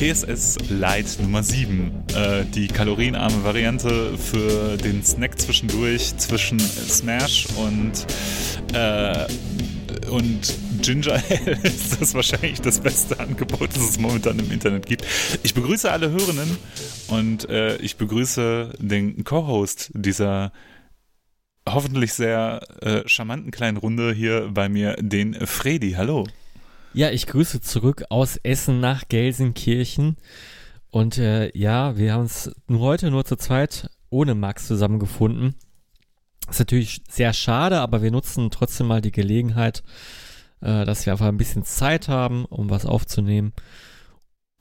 TSS Light Nummer 7. Äh, die kalorienarme Variante für den Snack zwischendurch zwischen Smash und, äh, und Ginger Ale ist das wahrscheinlich das beste Angebot, das es momentan im Internet gibt. Ich begrüße alle Hörenden und äh, ich begrüße den Co-Host dieser hoffentlich sehr äh, charmanten kleinen Runde hier bei mir, den Fredi. Hallo. Ja, ich grüße zurück aus Essen nach Gelsenkirchen. Und äh, ja, wir haben uns heute nur zu zweit ohne Max zusammengefunden. Ist natürlich sehr schade, aber wir nutzen trotzdem mal die Gelegenheit, äh, dass wir einfach ein bisschen Zeit haben, um was aufzunehmen.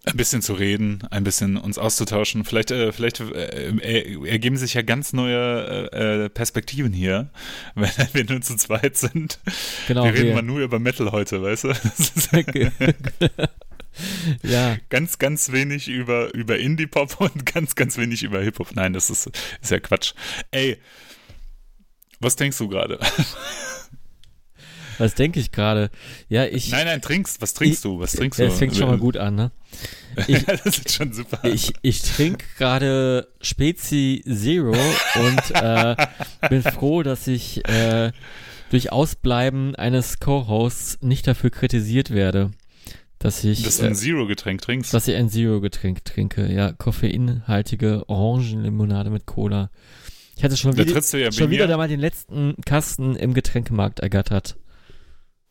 Ein bisschen zu reden, ein bisschen uns auszutauschen. Vielleicht, äh, vielleicht äh, ergeben sich ja ganz neue äh, Perspektiven hier, wenn wir nur zu zweit sind. Genau, wir reden wir. mal nur über Metal heute, weißt du? ja. Ganz, ganz wenig über, über Indie-Pop und ganz, ganz wenig über Hip-Hop. Nein, das ist, ist ja Quatsch. Ey, was denkst du gerade? Was denke ich gerade? Ja, ich. Nein, nein, trinkst. Was trinkst ich, du? Was trinkst du? Das fängt schon mal gut an, ne? Ich, das ist schon super. Ich, ich trinke gerade Spezi Zero und äh, bin froh, dass ich äh, durch Ausbleiben eines Co-Hosts nicht dafür kritisiert werde. Dass ich. Dass du ein äh, Zero-Getränk trinkst? Dass ich ein Zero-Getränk trinke, ja. Koffeinhaltige Orangenlimonade mit Cola. Ich hatte schon, wieder, ja schon wieder da mal den letzten Kasten im Getränkemarkt ergattert.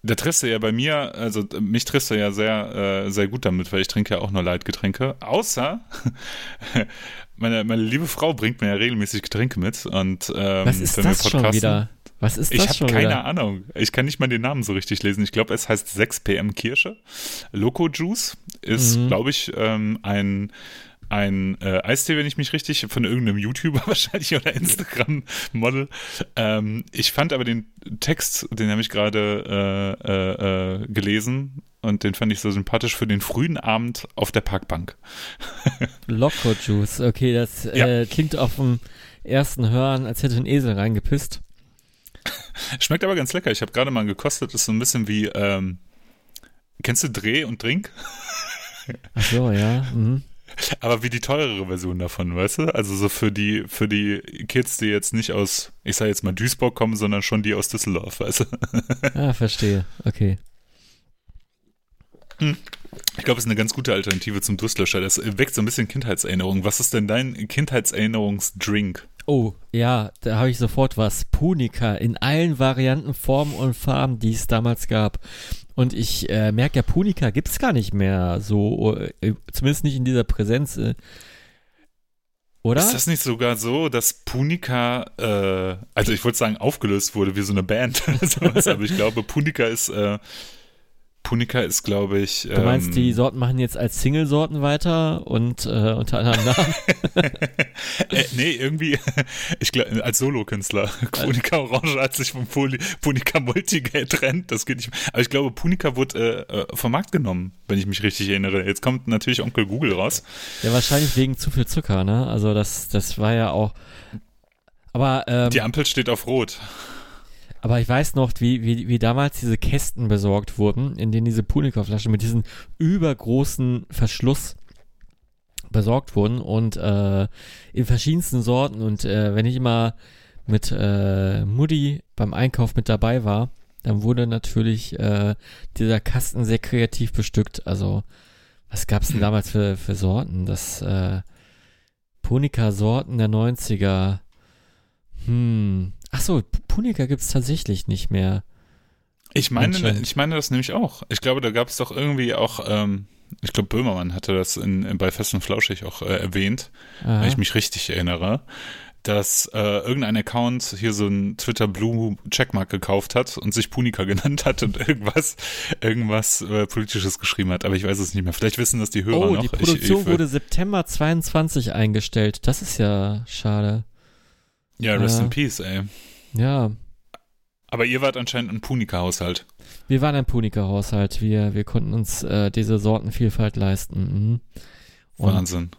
Da triffst du ja bei mir, also mich triffst du ja sehr, äh, sehr gut damit, weil ich trinke ja auch nur Leitgetränke. Außer meine, meine liebe Frau bringt mir ja regelmäßig Getränke mit und ähm, Was ist das schon wieder? Was ist das ich habe keine wieder? Ahnung. Ich kann nicht mal den Namen so richtig lesen. Ich glaube, es heißt 6 PM Kirsche. Loco Juice ist, mhm. glaube ich, ähm, ein ein äh, Eistee, wenn ich mich richtig, von irgendeinem YouTuber wahrscheinlich oder Instagram-Model. Ähm, ich fand aber den Text, den habe ich gerade äh, äh, äh, gelesen und den fand ich so sympathisch für den frühen Abend auf der Parkbank. Loco Juice, okay, das ja. Äh, klingt auf dem ersten Hören, als hätte ein Esel reingepisst. Schmeckt aber ganz lecker. Ich habe gerade mal gekostet, ist so ein bisschen wie, ähm, kennst du Dreh und Drink? Ach so, ja. Mhm. Aber wie die teurere Version davon, weißt du? Also so für die, für die Kids, die jetzt nicht aus, ich sag jetzt mal Duisburg kommen, sondern schon die aus Düsseldorf, weißt du? Ah, verstehe. Okay. Hm. Ich glaube, es ist eine ganz gute Alternative zum Durstlöscher. Das weckt so ein bisschen Kindheitserinnerungen. Was ist denn dein Kindheitserinnerungsdrink? Oh, ja, da habe ich sofort was. Punika in allen Varianten, Formen und Farben, die es damals gab. Und ich äh, merke ja, Punika gibt es gar nicht mehr so, äh, zumindest nicht in dieser Präsenz. Äh, oder? Ist das nicht sogar so, dass Punika, äh, also ich wollte sagen, aufgelöst wurde wie so eine Band, aber ich glaube, Punika ist äh, Punika ist, glaube ich. Du meinst, ähm, die Sorten machen jetzt als Single-Sorten weiter und äh, unter anderem Namen? äh, nee, irgendwie, ich glaube, als Solokünstler. Punika Orange hat sich von Punika Multi getrennt, das geht nicht mehr. Aber ich glaube, Punika wurde äh, äh, vom Markt genommen, wenn ich mich richtig erinnere. Jetzt kommt natürlich Onkel Google raus. Ja, wahrscheinlich wegen zu viel Zucker, ne? Also das, das war ja auch. Aber ähm, die Ampel steht auf Rot. Aber ich weiß noch, wie, wie, wie damals diese Kästen besorgt wurden, in denen diese Punika-Flaschen mit diesem übergroßen Verschluss besorgt wurden und äh, in verschiedensten Sorten. Und äh, wenn ich immer mit äh, Mutti beim Einkauf mit dabei war, dann wurde natürlich äh, dieser Kasten sehr kreativ bestückt. Also, was gab es denn damals für, für Sorten? Das äh, Punika-Sorten der 90er. Hm, Ach so, Punika gibt es tatsächlich nicht mehr. Ich meine, ich meine das nämlich auch. Ich glaube, da gab es doch irgendwie auch, ähm, ich glaube, Böhmermann hatte das in, in, bei Fest und Flauschig auch äh, erwähnt, Aha. wenn ich mich richtig erinnere, dass äh, irgendein Account hier so ein Twitter Blue Checkmark gekauft hat und sich Punika genannt hat und irgendwas, irgendwas äh, Politisches geschrieben hat. Aber ich weiß es nicht mehr. Vielleicht wissen das die Hörer oh, noch. Die Produktion ich, ich, wurde September 22 eingestellt. Das ist ja schade. Ja, rest äh, in peace, ey. Ja. Aber ihr wart anscheinend ein Punika-Haushalt. Wir waren ein Punika-Haushalt. Wir, wir konnten uns äh, diese Sortenvielfalt leisten. Mhm. Wahnsinn.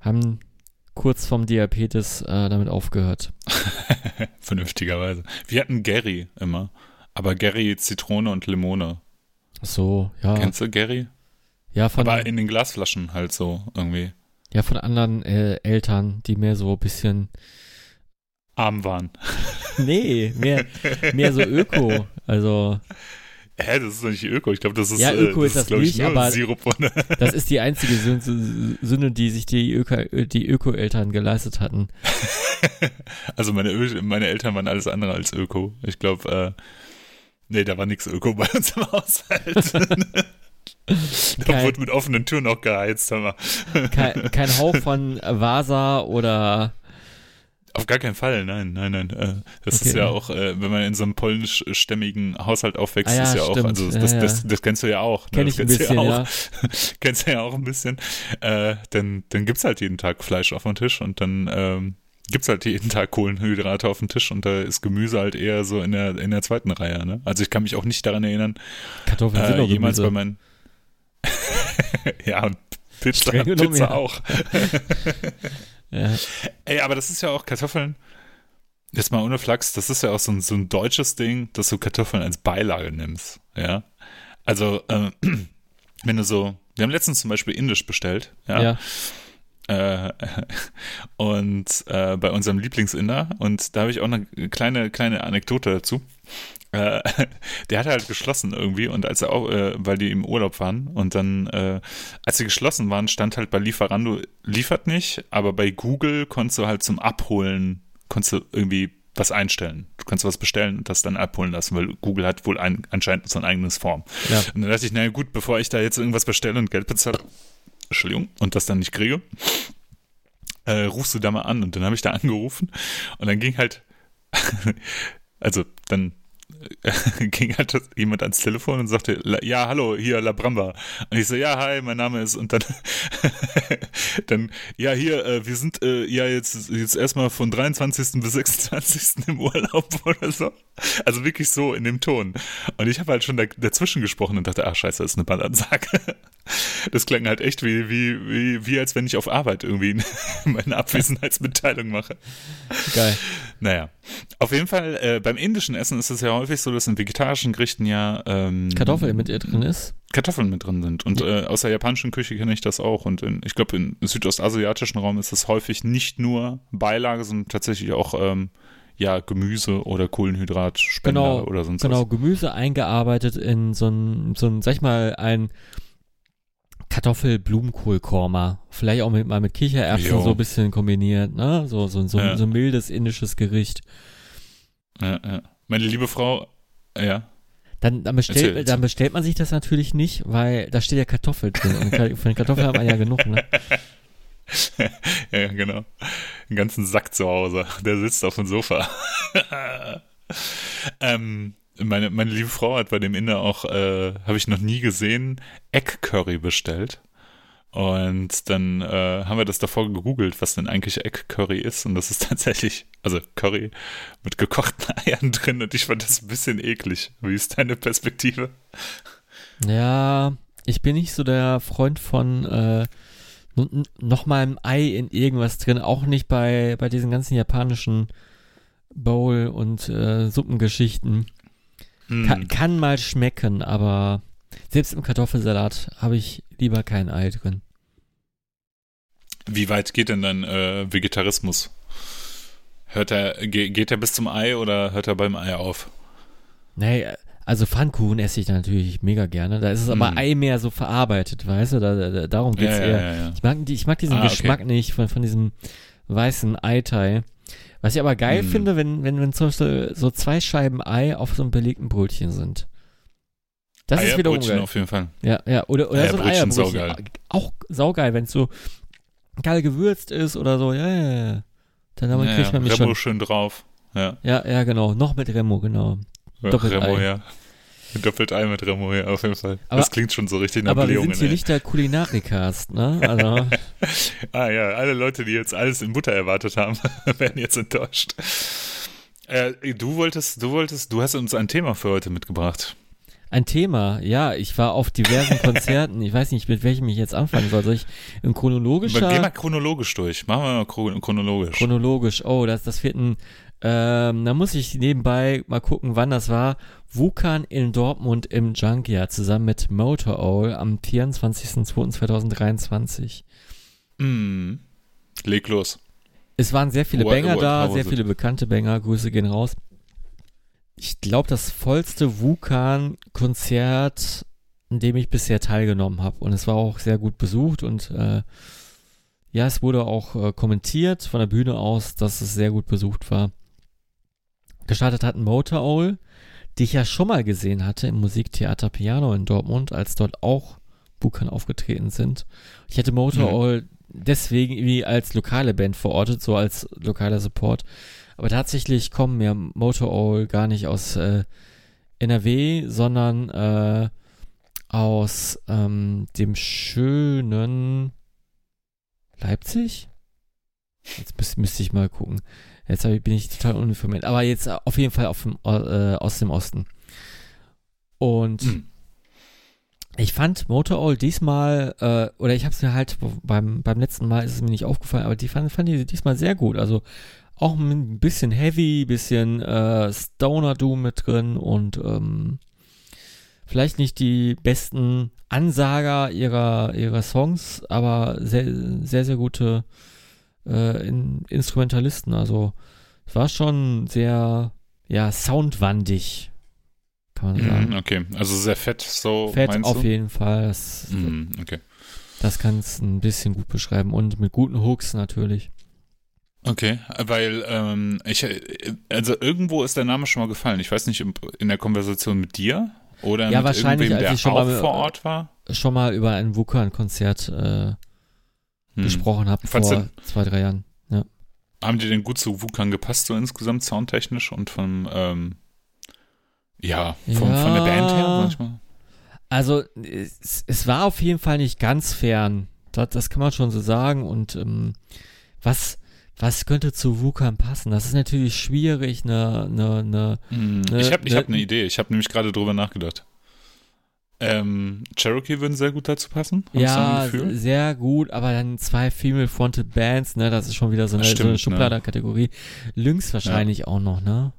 Haben kurz vom Diabetes äh, damit aufgehört. Vernünftigerweise. Wir hatten Gary immer. Aber Gary Zitrone und Limone. Ach so, ja. Kennst du Gary? Ja, von, Aber in den Glasflaschen halt so irgendwie ja, von anderen äh, Eltern, die mehr so ein bisschen, arm waren. nee, mehr, mehr so Öko. Also, Hä, das ist doch nicht Öko. Ich glaube, das ist, Ja, Öko äh, ist das ich, nicht, nur aber- Sirup das ist die einzige Sün- Sünde, die sich die Öko, die Öko-Eltern geleistet hatten. Also meine, Ö meine Eltern waren alles andere als Öko. Ich glaube, äh, nee, da war nichts Öko bei uns im Haushalt. da Kein- wurde mit offenen Türen auch geheizt, hör mal. Kein, kein Hauch von Vasa oder Auf gar keinen Fall, nein, nein, nein. Äh, das Okay. ist ja auch, äh, wenn man in so einem polnischstämmigen Haushalt aufwächst, Ah ja, ist ja auch, stimmt. also Ja, das, ja. Das, das kennst du ja auch. ne? kenn Das ich ein kennst du bisschen, ja. Auch. kennst du ja auch ein bisschen. Äh, dann dann gibt's halt jeden Tag Fleisch auf dem Tisch und dann ähm, gibt's halt jeden Tag Kohlenhydrate auf dem Tisch und da ist Gemüse halt eher so in der in der zweiten Reihe. Ne? Also ich kann mich auch nicht daran erinnern, Kartoffeln sind äh, jemals bei meinen ja und Pizza, Pizza auch. Ja. Ey, aber das ist ja auch Kartoffeln. Jetzt mal ohne Flachs, das ist ja auch so ein, so ein deutsches Ding, dass du Kartoffeln als Beilage nimmst. Ja. Also, äh, wenn du so, wir haben letztens zum Beispiel Indisch bestellt, ja. ja. Äh, und äh, bei unserem Lieblingsinder, und da habe ich auch eine kleine, kleine Anekdote dazu. Äh, der hatte halt geschlossen irgendwie und als er auch, äh, weil die im Urlaub waren und dann, äh, als sie geschlossen waren, stand halt bei Lieferando, liefert nicht, aber bei Google konntest du halt zum Abholen, konntest du irgendwie was einstellen. Du kannst was bestellen und das dann abholen lassen, weil Google hat wohl ein, anscheinend so ein eigenes Form. Ja. Und dann dachte ich, naja gut, bevor ich da jetzt irgendwas bestelle und Geld bezahle, Entschuldigung, und das dann nicht kriege, äh, rufst du da mal an. Und dann habe ich da angerufen und dann ging halt, also dann ging halt jemand ans Telefon und sagte, "La- ja, hallo, hier La Bramba. Und ich so, ja, hi, mein Name ist, und dann, dann, ja, hier, äh, wir sind äh, ja jetzt, jetzt erstmal von 23. bis 26. im Urlaub oder so. Also wirklich so in dem Ton. Und ich habe halt schon da, dazwischen gesprochen und dachte, ach scheiße, das ist eine Bandansage. Das klang halt echt wie, wie, wie, wie als wenn ich auf Arbeit irgendwie meine Abwesenheitsmitteilung mache. Geil. Naja, auf jeden Fall, äh, beim indischen Essen ist es ja häufig so, dass in vegetarischen Gerichten ja ähm, Kartoffel mit ihr drin ist. Kartoffeln mit drin sind. Und äh, aus der japanischen Küche kenne ich das auch. Und in, ich glaube, im südostasiatischen Raum ist es häufig nicht nur Beilage, sondern tatsächlich auch ähm, ja, Gemüse oder Kohlenhydratspender Genau, oder sonst Genau, was. Gemüse eingearbeitet in so ein, so ein, sag ich mal, ein Kartoffel-Blumenkohl-Korma. Vielleicht auch mit, mal mit Kichererbsen Jo. so ein bisschen kombiniert, ne? So, so, so, Ja. so ein mildes indisches Gericht. Ja, ja. Meine liebe Frau, ja. Dann, dann, bestellt, erzähl. dann bestellt man sich das natürlich nicht, weil da steht ja Kartoffel drin. Und von Kartoffeln hat man ja genug, ne? ja, ja, genau. Den ganzen Sack zu Hause. Der sitzt auf dem Sofa. ähm, meine, meine liebe Frau hat bei dem Inder auch, äh, habe ich noch nie gesehen, Egg-Curry bestellt. Und dann äh, haben wir das davor gegoogelt, was denn eigentlich Egg-Curry ist. Und das ist tatsächlich, also Curry mit gekochten Eiern drin. Und ich fand das ein bisschen eklig. Wie ist deine Perspektive? Ja, ich bin nicht so der Freund von äh, nochmal ein Ei in irgendwas drin, auch nicht bei, bei diesen ganzen japanischen Bowl- und äh, Suppengeschichten. Hm. Kann, kann mal schmecken, aber selbst im Kartoffelsalat habe ich lieber kein Ei drin. Wie weit geht denn dein äh, Vegetarismus? Hört er, ge geht er bis zum Ei oder hört er beim Ei auf? Nee, also Pfannkuchen esse ich natürlich mega gerne. Da ist es aber Mm. Ei mehr so verarbeitet, weißt du? Da, da, da, darum geht's ja, eher. ja, ja. Ich mag, ich mag diesen Ah, okay. Geschmack nicht von, von diesem weißen Eiteil. Was ich aber geil Mm. finde, wenn, wenn, wenn zum Beispiel so zwei Scheiben Ei auf so einem belegten Brötchen sind. Das ist wiederum geil. auf jeden Fall. Ja, ja, oder, oder so ein Eierbrötchen, saugeil. Auch saugeil, wenn es so geil gewürzt ist oder so. Ja, ja, ja. Dann damit ja, kriegt man mich Remo schon. schön drauf. Ja, Ja, ja, genau. Noch mit Remo, genau. ja Doppelt Remo, Ei. ja. Doppelt Ei mit Remo, ja, auf jeden Fall. Aber- das klingt schon so richtig nach Aber wir sind hier ey. nicht der Kulinarikast, ne? Also, Ah ja, alle Leute, die jetzt alles in Butter erwartet haben, werden jetzt enttäuscht. Äh, du wolltest, du wolltest, du hast uns ein Thema für heute mitgebracht. Ein Thema, ja, ich war auf diversen Konzerten. Ich weiß nicht, mit welchem ich jetzt anfangen soll. Soll ich in chronologischer. Geh mal chronologisch durch. Machen wir mal chronologisch. Chronologisch. Oh, das, das wird ein. Ähm, da muss ich nebenbei mal gucken, wann das war. Wukan in Dortmund im Junkyard zusammen mit Motor Owl am 24.02.2023. Mm. Leg los. Es waren sehr viele What- Banger what- da, sehr viele bekannte Banger. Grüße gehen raus. Ich glaube, das vollste Wukan-Konzert, an dem ich bisher teilgenommen habe. Und es war auch sehr gut besucht und äh, ja, es wurde auch äh, kommentiert von der Bühne aus, dass es sehr gut besucht war. Gestartet hat ein Motor Owl, die ich ja schon mal gesehen hatte im Musiktheater Piano in Dortmund, als dort auch Wukan aufgetreten sind. Ich hätte Motor Mhm. Owl deswegen irgendwie als lokale Band verortet, so als lokaler Support. Aber tatsächlich kommen ja Motor Owl gar nicht aus äh, NRW, sondern äh, aus ähm, dem schönen Leipzig? Jetzt müß, müsste ich mal gucken. Jetzt ich, bin ich total uninformiert. Aber jetzt auf jeden Fall dem, äh, aus dem Osten. Und Hm. ich fand Motor Owl diesmal, äh, oder ich habe es mir halt beim, beim letzten Mal ist es mir nicht aufgefallen, aber die fand, fand ich diesmal sehr gut. Also auch ein bisschen heavy, bisschen äh, Stoner Doom mit drin und ähm, vielleicht nicht die besten Ansager ihrer, ihrer Songs, aber sehr, sehr, sehr gute äh, in, Instrumentalisten. Also es war schon sehr, ja, soundwandig, kann man sagen. Mhm, okay, also sehr fett, so Fett auf du? jeden Fall. Das, Mhm, okay. das kann es ein bisschen gut beschreiben. Und mit guten Hooks natürlich. Okay, weil ähm, ich, also irgendwo ist der Name schon mal gefallen. Ich weiß nicht, in der Konversation mit dir oder Ja, mit wahrscheinlich, irgendwem, als der ich schon auch mal- vor Ort war. Schon mal über ein Wukan-Konzert äh, Hm. gesprochen habe vor zwei, drei Jahren. Haben die denn gut zu Wukan gepasst, so insgesamt soundtechnisch und von, ähm, ja, vom, von der Ja. Band her manchmal? Also es, es war auf jeden Fall nicht ganz fern. Das, das kann man schon so sagen. Und ähm, was, was könnte zu Wukan passen? Das ist natürlich schwierig, eine, eine, eine Hm, Ne, ich habe ich ne- hab eine Idee. Ich habe nämlich gerade drüber nachgedacht. Ähm, Cherokee würden sehr gut dazu passen. Hab ich so ein ja, Gefühl. sehr gut, aber dann zwei Female-Fronted Bands, ne, das ist schon wieder so eine, Das so eine stimmt, ne. Schublader-Kategorie. Lynx wahrscheinlich auch noch, ne?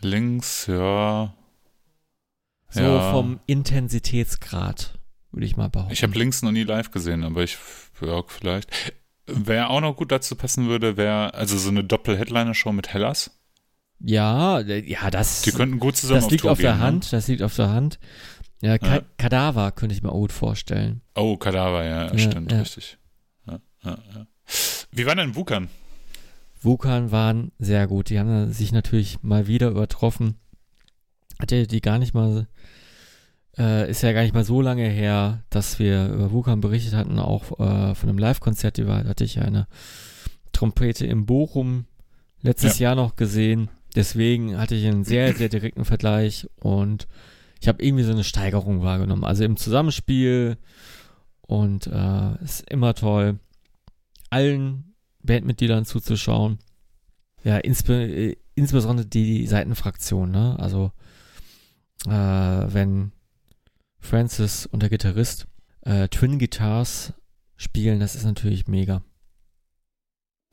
Links, ja. So ja. vom Intensitätsgrad, würde ich mal behaupten. Ich habe Links noch nie live gesehen, aber ich, ja, vielleicht. Wer auch noch gut dazu passen würde, wäre also so eine Doppel-Headliner-Show mit Hellas. ja, ja, das, Die könnten gut zusammen das liegt Tour auf der gehen, ne? Hand, das liegt auf der Hand. Ja, Ka Ja. Kadaver könnte ich mir auch gut vorstellen. Oh, Kadaver, ja, Ja, stimmt, ja. richtig. Wie war denn Wukan? Wukan waren sehr gut. Die haben sich natürlich mal wieder übertroffen. Hatte die gar nicht mal, äh, ist ja gar nicht mal so lange her, dass wir über Wukan berichtet hatten, auch äh, von einem Live-Konzert, die war, hatte ich eine Trompete in Bochum letztes Jahr noch gesehen. Deswegen hatte ich einen sehr, sehr direkten Vergleich und ich habe irgendwie so eine Steigerung wahrgenommen. Also im Zusammenspiel und äh, ist immer toll, allen Bandmitgliedern zuzuschauen. Ja, insbe äh, insbesondere die Seitenfraktion, ne? Also äh, wenn Francis und der Gitarrist äh, Twin Guitars spielen, das ist natürlich mega.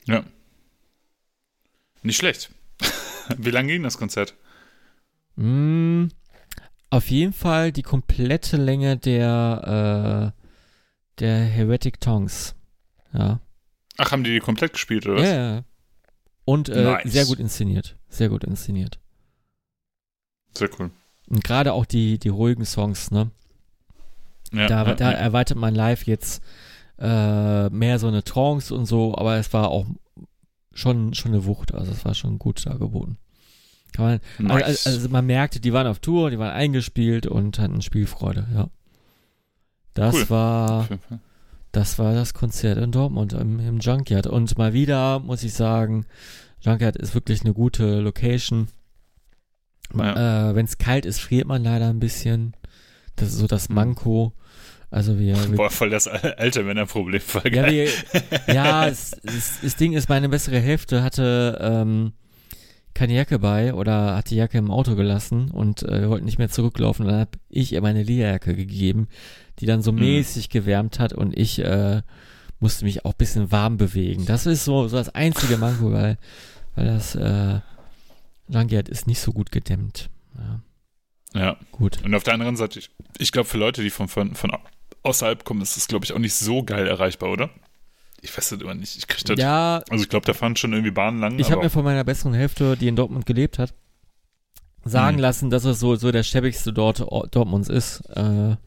Ja. Nicht schlecht. Wie lange ging das Konzert? Mm, auf jeden Fall die komplette Länge der äh, der Heretic Tongues. Ja. Ach, haben die die komplett gespielt, oder Ja, was? ja. Und äh, Nice. sehr gut inszeniert. Sehr gut inszeniert. Sehr cool. Und gerade auch die, die ruhigen Songs, ne? Ja, da, ja, da ja. erweitert man live jetzt äh, mehr so eine Trance und so, aber es war auch schon, schon eine Wucht, also es war schon gut dargeboten. Kann man, Nice. also, also man merkte, die waren auf Tour, die waren eingespielt und hatten Spielfreude, ja. Das Cool. war das war das Konzert in Dortmund im, im Junkyard. Und mal wieder muss ich sagen, Junkyard ist wirklich eine gute Location. Ja. Äh, Wenn es kalt ist, friert man leider ein bisschen. Das ist so das Mhm. Manko. Also wir, wir Boah, voll das al- alte Männerproblem. Voll ja, geil. wir, ja, es, es, das Ding ist, meine bessere Hälfte hatte ähm, keine Jacke bei oder hat die Jacke im Auto gelassen und äh, wollte nicht mehr zurücklaufen. Und dann habe ich ihr meine Lederjacke gegeben, die dann so Mhm. mäßig gewärmt hat und ich äh, musste mich auch ein bisschen warm bewegen. Das ist so, so das einzige Manko, weil, weil das äh, Langjährt ist nicht so gut gedämmt. Ja, Ja. gut. Und auf der anderen Seite, ich, ich glaube, für Leute, die von, von, von außerhalb kommen, ist das, glaube ich, auch nicht so geil erreichbar, oder? Ich weiß das immer nicht. Ich krieg das. Ja, Also ich glaube, da fahren schon irgendwie Bahnen lang. ich habe mir von meiner besseren Hälfte, die in Dortmund gelebt hat, sagen Mhm. lassen, dass es so, so der schäbigste Dort, Ort Dortmunds ist. Äh, ja,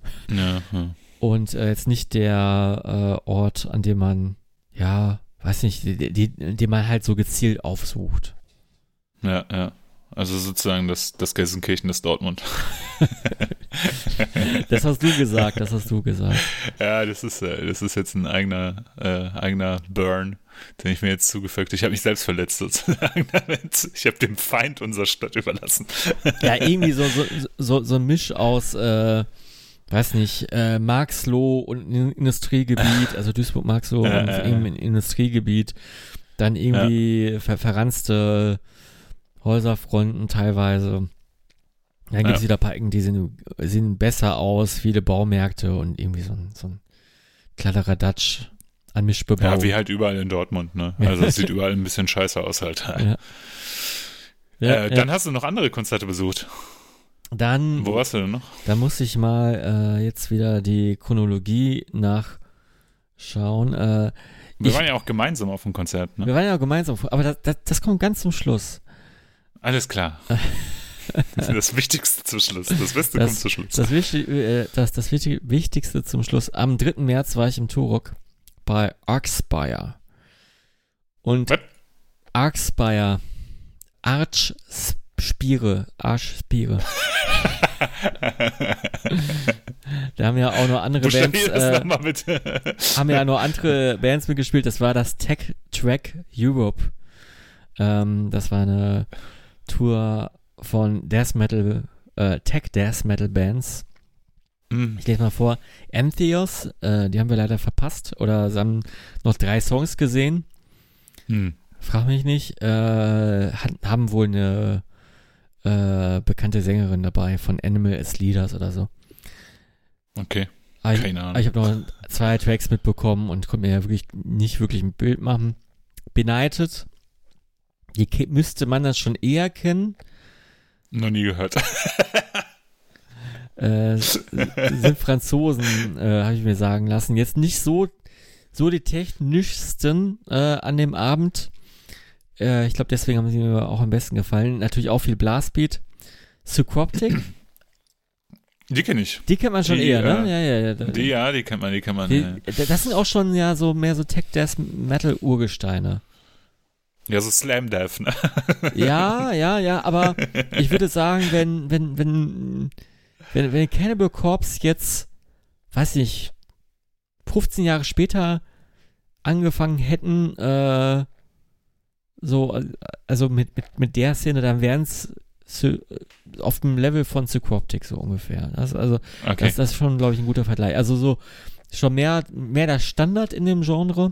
ja. und äh, jetzt nicht der äh, Ort, an dem man, ja, weiß nicht, die, die, den man halt so gezielt aufsucht. ja, ja. Also sozusagen das, das Gelsenkirchen, das Dortmund. Das hast du gesagt, das hast du gesagt. Ja, das ist, äh, das ist jetzt ein eigener, äh, eigener Burn, den ich mir jetzt zugefügt habe. Ich habe mich selbst verletzt sozusagen damit. Ich habe dem Feind unserer Stadt überlassen. Ja, irgendwie so, so, so, so ein Misch aus, äh, weiß nicht, äh, Marxloh und Industriegebiet, also Duisburg-Marxloh Ja, und ja, ja. Industriegebiet, dann irgendwie ver verranzte Häuserfronten teilweise. Dann gibt es Ja. wieder ein paar Ecken, die sehen, sehen besser aus, viele Baumärkte und irgendwie so ein, so ein Kladderadatsch an Mischbebau. Ja, wie halt überall in Dortmund, ne? Also es sieht überall ein bisschen scheiße aus halt. Ja. Ja, äh, dann hast du noch andere Konzerte besucht. dann, Wo warst du denn noch? Da muss ich mal äh, jetzt wieder die Chronologie nachschauen. Äh, Wir Ich- waren ja auch gemeinsam auf dem Konzert, ne? wir waren ja gemeinsam, vor- aber das, das, das kommt ganz zum Schluss. Alles klar. Das Wichtigste zum Schluss. Das Beste Das- kommt zum Schluss. Das, wichtig, äh, das, das wichtig, Wichtigste zum Schluss. Am 3. März war ich im Turok bei Arcspire. Und Was? Arcspire, Archspire, Archspire. Da haben ja auch noch andere Bands. Äh, bitte. haben ja noch andere Bands mitgespielt. Das war das Tech Track Europe. Ähm, das war eine Tour von Death Metal, äh, Tech Death Metal Bands. Hm. Ich lese mal vor. Entheos, äh, die haben wir leider verpasst. Oder sie haben noch drei Songs gesehen. Hm. Frag mich nicht. Äh, haben wohl eine äh, bekannte Sängerin dabei von Animal as Leaders oder so. Okay, Aber ich- keine Ahnung. aber ich habe noch zwei Tracks mitbekommen und konnte mir ja wirklich nicht wirklich ein Bild machen. Benighted, die ke- müsste man das schon eher kennen. Noch nie gehört. Äh, sind Franzosen, äh, habe ich mir sagen lassen. Jetzt nicht so, so die technischsten äh, an dem Abend. Äh, ich glaube, deswegen haben sie mir auch am besten gefallen. Natürlich auch viel Blastbeat. Sucroptic, Die kenne ich. die kennt man schon Die, eher, ne? Ja, ja, ja. Die, ja, die kennt man, die kennt man. Die, ja. das sind auch schon ja so mehr so Tech Death Metal Urgesteine. Ja, so Slam Death, ne? Ja, ja, ja, aber ich würde sagen, wenn, wenn, wenn, wenn, wenn Cannibal Corpse jetzt, weiß nicht, 15 Jahre später angefangen hätten, äh, so, also mit, mit, mit der Szene, dann wären es auf dem Level von Psychoptic so ungefähr. Das, also, Okay. das, das ist schon, glaube ich, ein guter Vergleich. Also so schon mehr, mehr der Standard in dem Genre,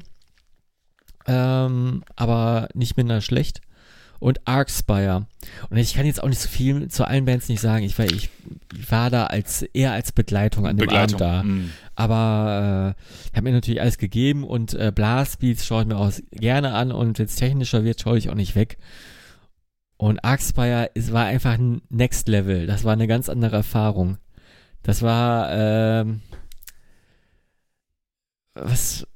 ähm, aber nicht minder schlecht. Und Arcspire. Und ich kann jetzt auch nicht so viel zu allen Bands nicht sagen. Ich war, ich, ich war da als eher als Begleitung an dem Begleitung. Abend da. Hm. Aber äh, ich habe mir natürlich alles gegeben und äh, Blastbeats schaue ich mir auch gerne an und wenn es technischer wird, schaue ich auch nicht weg. Und Arcspire es war einfach ein Next Level. Das war eine ganz andere Erfahrung. Das war, ähm, was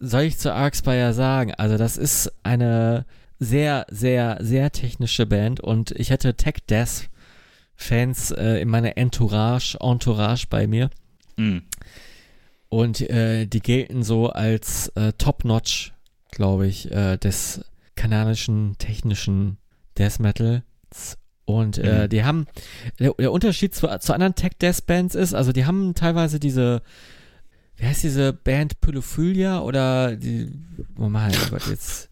soll ich zu Arcspire sagen? Also das ist eine sehr, sehr, sehr technische Band und ich hatte Tech Death Fans äh, in meiner Entourage, Entourage bei mir. Hm. Und äh, die gelten so als äh, Top-Notch, glaube ich, äh, des kanadischen technischen Death Metals. Und äh, Mhm. die haben, der, der Unterschied zu, zu anderen Tech-Death-Bands ist, also die haben teilweise diese, wie heißt diese Band Pyrophilia oder die, oh mein Gott, jetzt,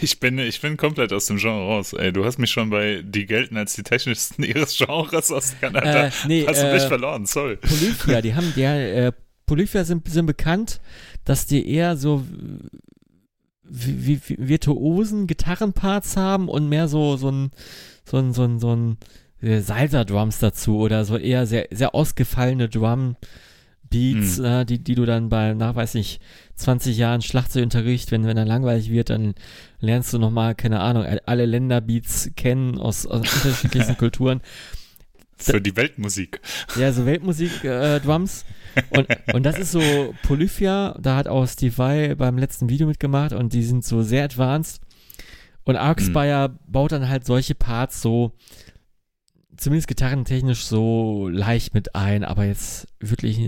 Ich bin, ich bin komplett aus dem Genre raus. Ey, du hast mich schon bei die gelten als die technischsten ihres Genres aus Kanada. äh, nee, hast du mich äh, verloren, sorry. Polyphia, die haben, die, äh, Polyphia sind, sind bekannt, dass die eher so vi vi virtuosen Gitarrenparts haben und mehr so, so ein, so ein, so ein, so ein äh, Salsa-Drums dazu oder so eher sehr, sehr ausgefallene Drum. Beats, Mhm. äh, die, die du dann bei, nach, weiß nicht, 20 Jahren Schlagzeugunterricht, wenn, wenn er langweilig wird, dann lernst du nochmal, keine Ahnung, alle Länderbeats kennen aus, aus unterschiedlichsten Kulturen. Für die Weltmusik. Ja, so Weltmusik-Drums. und, und das ist so Polyphia, da hat auch Steve Vai beim letzten Video mitgemacht und die sind so sehr advanced. Und Arcspire baut dann halt solche Parts so, zumindest gitarrentechnisch so leicht mit ein, aber jetzt wirklich,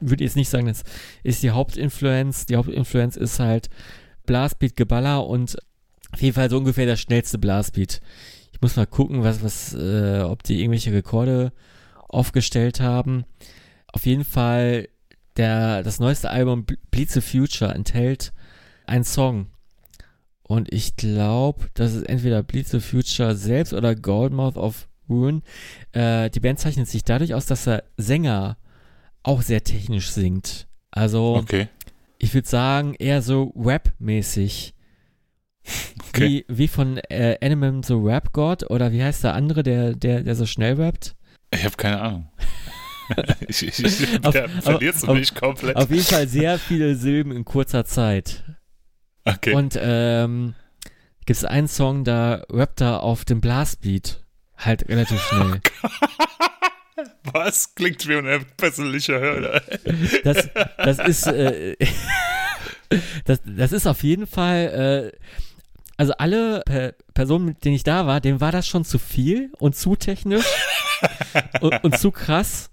würde jetzt nicht sagen, das ist die Hauptinfluenz. Die Hauptinfluenz ist halt Blastbeat, Geballer und auf jeden Fall so ungefähr der schnellste Blastbeat. Ich muss mal gucken, was, was, äh, ob die irgendwelche Rekorde aufgestellt haben. Auf jeden Fall, der, das neueste Album Bleed the Future enthält einen Song. Und ich glaube, das ist entweder Bleed the Future selbst oder Goldmouth of Ruin. Äh, die Band zeichnet sich dadurch aus, dass der Sänger auch sehr technisch singt. Also, Okay. ich würde sagen, eher so Rap-mäßig. Okay. Wie, wie von äh, Animal the Rap God oder wie heißt der andere, der, der, der so schnell rappt? Ich habe keine Ahnung. ich, ich, ich, Auf- da verlierst du auf- mich komplett. Auf jeden Fall sehr viele Silben in kurzer Zeit. okay. Und ähm, gibt es einen Song, da rappt er auf dem Blastbeat. Halt relativ schnell. Was? Klingt wie eine persönliche Hürde. Das, das ist äh, das, das ist auf jeden Fall äh, also alle per Personen, mit denen ich da war, denen war das schon zu viel und zu technisch und, und zu krass.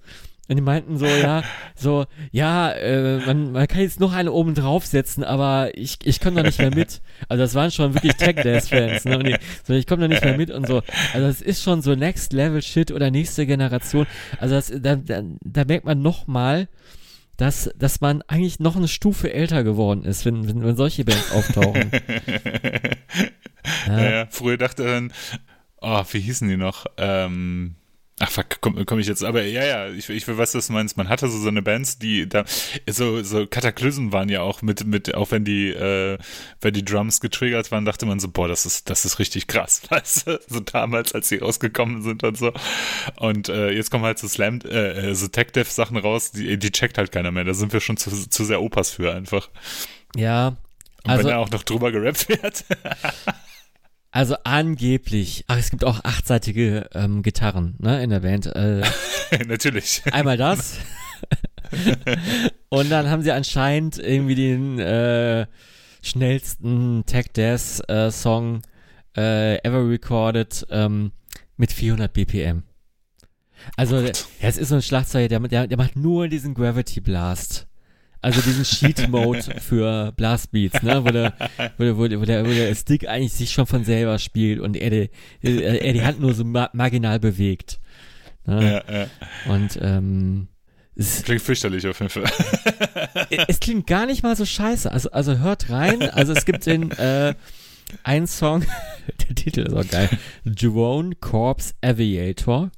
Und die meinten so, ja, so, ja, äh, man, man kann jetzt noch eine oben draufsetzen, aber ich, ich komme da nicht mehr mit. Also das waren schon wirklich Tech-Dance-Fans, ne? Und die, so, ich komme da nicht mehr mit und so. Also das ist schon so Next-Level-Shit oder nächste Generation. Also das, da, da, da merkt man noch mal, dass, dass man eigentlich noch eine Stufe älter geworden ist, wenn, wenn, wenn solche Bands auftauchen. Ja, ja. Früher dachte dann, oh, wie hießen die noch? Ähm, ach, fuck, komme komm ich jetzt, aber ja, ja, ich, ich weiß, was du meinst. Man hatte so, so eine Bands, die da, so, so Kataklysmen waren ja auch mit, mit, auch wenn die, äh, wenn die Drums getriggert waren, dachte man so, boah, das ist, das ist richtig krass, weißt du, so damals, als sie rausgekommen sind und so. Und äh, jetzt kommen halt so Slam, äh, äh, so Tech-Dev-Sachen raus, die, die checkt halt keiner mehr. Da sind wir schon zu, zu sehr Opas für einfach. Ja, Und Also- wenn da auch noch drüber gerappt wird. also angeblich, ach, es gibt auch achtseitige ähm, Gitarren, ne, in der Band. Äh, Natürlich. einmal das. Und dann haben sie anscheinend irgendwie den äh, schnellsten Tech-Death-Song äh, ever recorded ähm, mit 400 BPM. Also, Oh ja, es ist so ein Schlagzeuger, der, der, der macht nur diesen Gravity Blast. Also diesen Sheet-Mode für Blastbeats, ne, wo der, wo, der, wo, der, wo, der, wo der Stick eigentlich sich schon von selber spielt und er die, er, er die Hand nur so ma marginal bewegt. Ne? Ja, ja. Und ähm, es, Klingt fürchterlich auf jeden Fall. es klingt gar nicht mal so scheiße. Also, also hört rein. Also es gibt den äh, einen Song, der Titel ist auch geil. Drone Corps Aviator.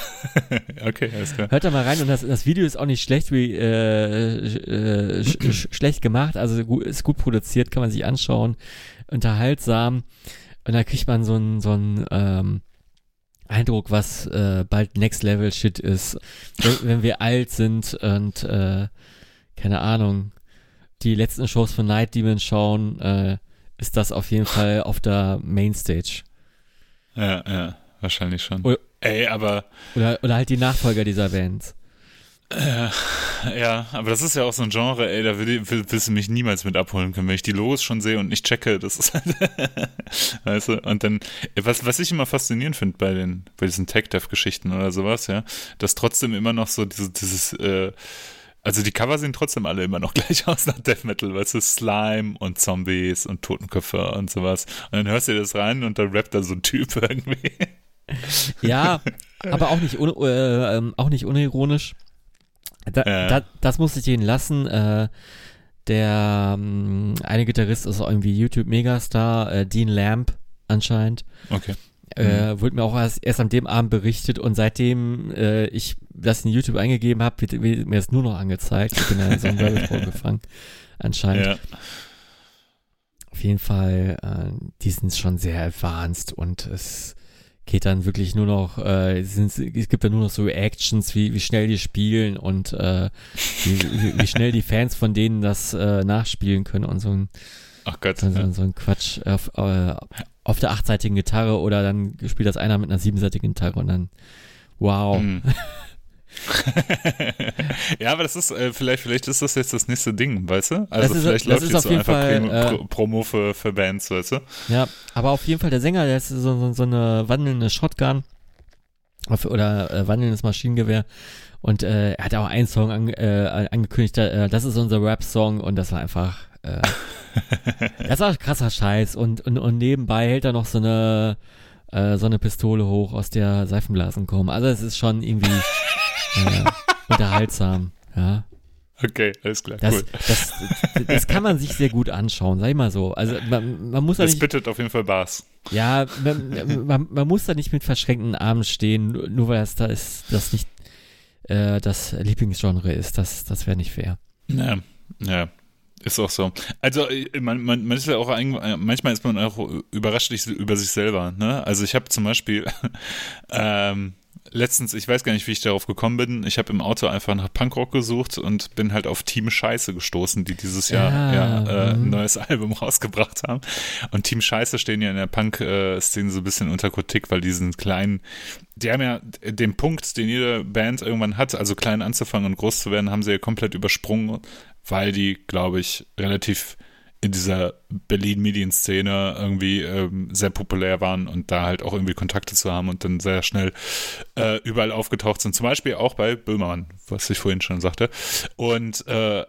okay, alles klar. Hört da mal rein und das, das Video ist auch nicht schlecht wie äh, äh, sch, sch, schlecht gemacht, also gut, ist gut produziert, kann man sich anschauen, unterhaltsam. Und da kriegt man so einen so einen ähm, Eindruck, was äh, bald Next Level Shit ist, wenn, wenn wir alt sind und äh, keine Ahnung die letzten Shows von Night Demon schauen, äh, ist das auf jeden Fall auf der Mainstage. Ja, ja, wahrscheinlich schon. Oder- Ey, aber oder oder halt die Nachfolger dieser Bands. äh, ja, aber das ist ja auch so ein Genre, ey, da will, will, willst du mich niemals mit abholen können, wenn ich die Logos schon sehe und nicht checke, das ist halt, weißt du, und dann, was, was ich immer faszinierend finde bei den, bei diesen Tech-Dev-Geschichten oder sowas, ja, dass trotzdem immer noch so diese, dieses, äh, also die Cover sehen trotzdem alle immer noch gleich aus nach Death Metal, weißt du, Slime und Zombies und Totenköpfe und sowas. Und dann hörst du dir das rein und dann rappt da so ein Typ irgendwie. Ja, aber auch nicht, un, äh, ähm, auch nicht unironisch. Da, Ja. da, das muss ich denen lassen. Äh, der ähm, eine Gitarrist ist irgendwie YouTube-Megastar, äh, Dean Lamb anscheinend. Okay. Äh, wurde mir auch erst, erst an dem Abend berichtet und seitdem äh, ich das in YouTube eingegeben habe, wird, wird mir das nur noch angezeigt. Ich bin da in so ein Rabbit Hole gefangen, anscheinend. Ja. auf jeden Fall, äh, die sind schon sehr advanced und es geht dann wirklich nur noch, äh, sind, es gibt dann nur noch so Actions, wie, wie schnell die spielen und äh, wie, wie, wie schnell die Fans von denen das äh, nachspielen können und so ein, Ach Gott. so, so, so ein Quatsch auf, äh, auf der achtseitigen Gitarre oder dann spielt das einer mit einer siebenseitigen Gitarre und dann wow. Hm. ja, aber das ist, äh, vielleicht, vielleicht ist das jetzt das nächste Ding, weißt du? Also ist- vielleicht das läuft ist jetzt auf so jeden einfach Fall, Promo, äh, Pro- Promo für, für Bands, weißt du? Ja, aber auf jeden Fall der Sänger, der ist so, so, so eine wandelnde Shotgun oder äh, wandelndes Maschinengewehr und äh, er hat auch einen Song an, äh, angekündigt, äh, das ist unser Rap-Song und das war einfach, das war krasser Scheiß und, und, und nebenbei hält er noch so eine so eine Pistole hoch, aus der Seifenblasen kommen. Also es ist schon irgendwie äh, unterhaltsam, ja. Okay, alles klar, Das, cool. das, das kann man sich sehr gut anschauen, sag ich mal so. Also man, man muss Das nicht bittet auf jeden Fall Bars. ja, man, man, man muss da nicht mit verschränkten Armen stehen, nur- weil das da ist, das nicht äh, das Lieblingsgenre ist. Das, das wäre nicht fair. Ja, ja. Ist auch so. Also äh, man, man, man ist ja auch ein, äh, manchmal ist man auch überrascht über sich selber. Ne? Also ich habe zum Beispiel ähm, letztens, ich weiß gar nicht, wie ich darauf gekommen bin. Ich habe im Auto einfach nach Punkrock gesucht und bin halt auf Team Scheiße gestoßen, die dieses Jahr Ja, ja, äh, ein mhm. neues Album rausgebracht haben. Und Team Scheiße stehen ja in der Punk-Szene so ein bisschen unter Kritik, weil die sind kleinen, die haben ja den Punkt, den jede Band irgendwann hat, also klein anzufangen und groß zu werden, haben sie ja komplett übersprungen, weil die, glaube ich, relativ in dieser Berlin-Medienszene irgendwie ähm, sehr populär waren und da halt auch irgendwie Kontakte zu haben und dann sehr schnell äh, überall aufgetaucht sind. Zum Beispiel auch bei Böhmermann, was ich vorhin schon sagte. Und äh,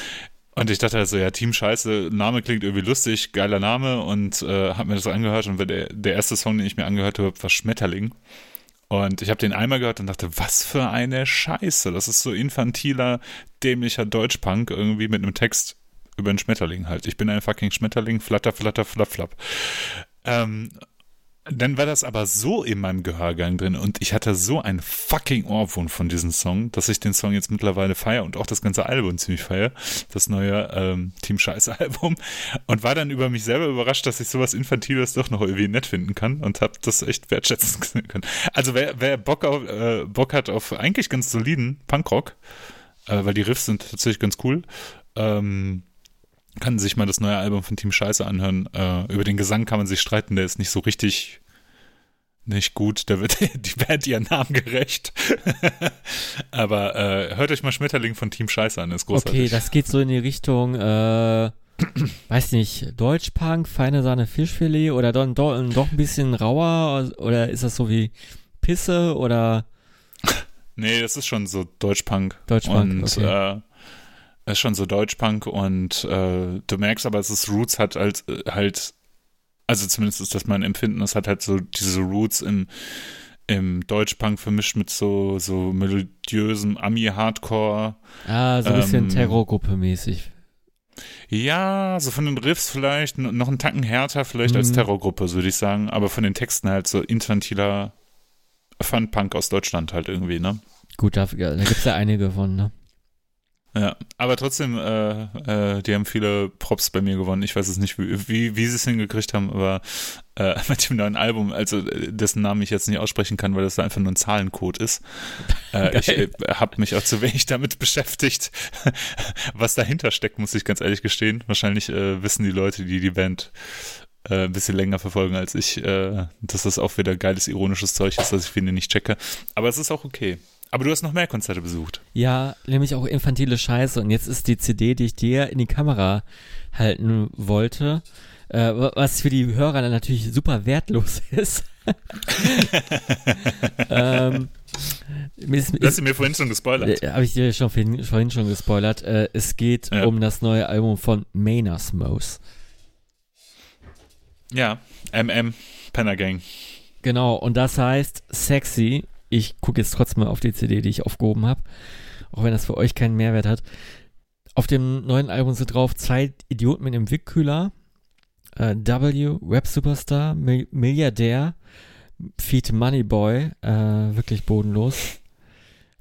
und ich dachte also, ja, Team Scheiße, Name klingt irgendwie lustig, geiler Name und äh, hab mir das angehört und der, der erste Song, den ich mir angehört habe, war Schmetterling. Und ich habe den einmal gehört und dachte, was für eine Scheiße. Das ist so infantiler, dämlicher Deutschpunk irgendwie mit einem Text über einen Schmetterling halt. Ich bin ein fucking Schmetterling, flatter, flatter, flapp, flapp. Ähm, dann war das aber so in meinem Gehörgang drin und ich hatte so einen fucking Ohrwurm von diesem Song, dass ich den Song jetzt mittlerweile feiere und auch das ganze Album ziemlich feiere, das neue ähm, Team Scheiße Album und war dann über mich selber überrascht, dass ich sowas Infantiles doch noch irgendwie nett finden kann und habe das echt wertschätzen können. Also wer, wer Bock, auf, äh, Bock hat auf eigentlich ganz soliden Punkrock, äh, weil die Riffs sind tatsächlich ganz cool, ähm, kann sich mal das neue Album von Team Scheiße anhören. Äh, über den Gesang kann man sich streiten, der ist nicht so richtig nicht gut. Da wird die Band ihren Namen gerecht. Aber äh, hört euch mal Schmetterling von Team Scheiße an, ist großartig. Okay, das geht so in die Richtung, äh, weiß nicht, Deutschpunk, feine Sahne Fischfilet oder dann doch, doch ein bisschen rauer oder ist das so wie Pisse oder nee, das ist schon so Deutschpunk. Deutschpunk, und okay. äh, ist schon so Deutschpunk und äh, du merkst aber, dass es Roots hat halt, äh, halt, also zumindest ist das mein Empfinden, es hat halt so diese Roots im, im Deutschpunk vermischt mit so, so melodiösem Ami-Hardcore. ah, so ein bisschen Ähm, Terrorgruppe mäßig. Ja, so von den Riffs vielleicht noch einen Tacken härter, vielleicht als Mhm. Terrorgruppe, würde ich sagen, aber von den Texten halt so infantiler Fun-Punk aus Deutschland halt irgendwie, ne? Gut, da, da gibt's ja einige von, ne? Ja, aber trotzdem, äh, äh, die haben viele Props bei mir gewonnen. Ich weiß es nicht, wie, wie, wie sie es hingekriegt haben, aber äh, mit dem neuen Album, also äh, dessen Namen ich jetzt nicht aussprechen kann, weil das einfach nur ein Zahlencode ist. Äh, ich äh, habe mich auch zu wenig damit beschäftigt, was dahinter steckt, muss ich ganz ehrlich gestehen. Wahrscheinlich wissen die Leute, die die Band ein bisschen länger verfolgen als ich, dass das auch wieder geiles, ironisches Zeug ist, dass ich finde nicht checke. Aber es ist auch okay. Aber du hast noch mehr Konzerte besucht. Ja, nämlich auch infantile Scheiße. Und jetzt ist die CD, die ich dir in die Kamera halten wollte, äh, was für die Hörer dann natürlich super wertlos ist. ähm, ist, Du hast sie mir vorhin schon gespoilert. äh, Habe ich dir schon vorhin, vorhin schon gespoilert. Äh, es geht Ja. um das neue Album von Maynard's Mose. Ja, MM, Penner Gang. Genau, und das heißt Sexy. Ich gucke jetzt trotzdem mal auf die CD, die ich aufgehoben habe, auch wenn das für euch keinen Mehrwert hat. Auf dem neuen Album sind drauf zwei Idioten mit einem Wickkühler, äh, W, Web Superstar, Mil Milliardär, Feed Moneyboy, äh, wirklich bodenlos,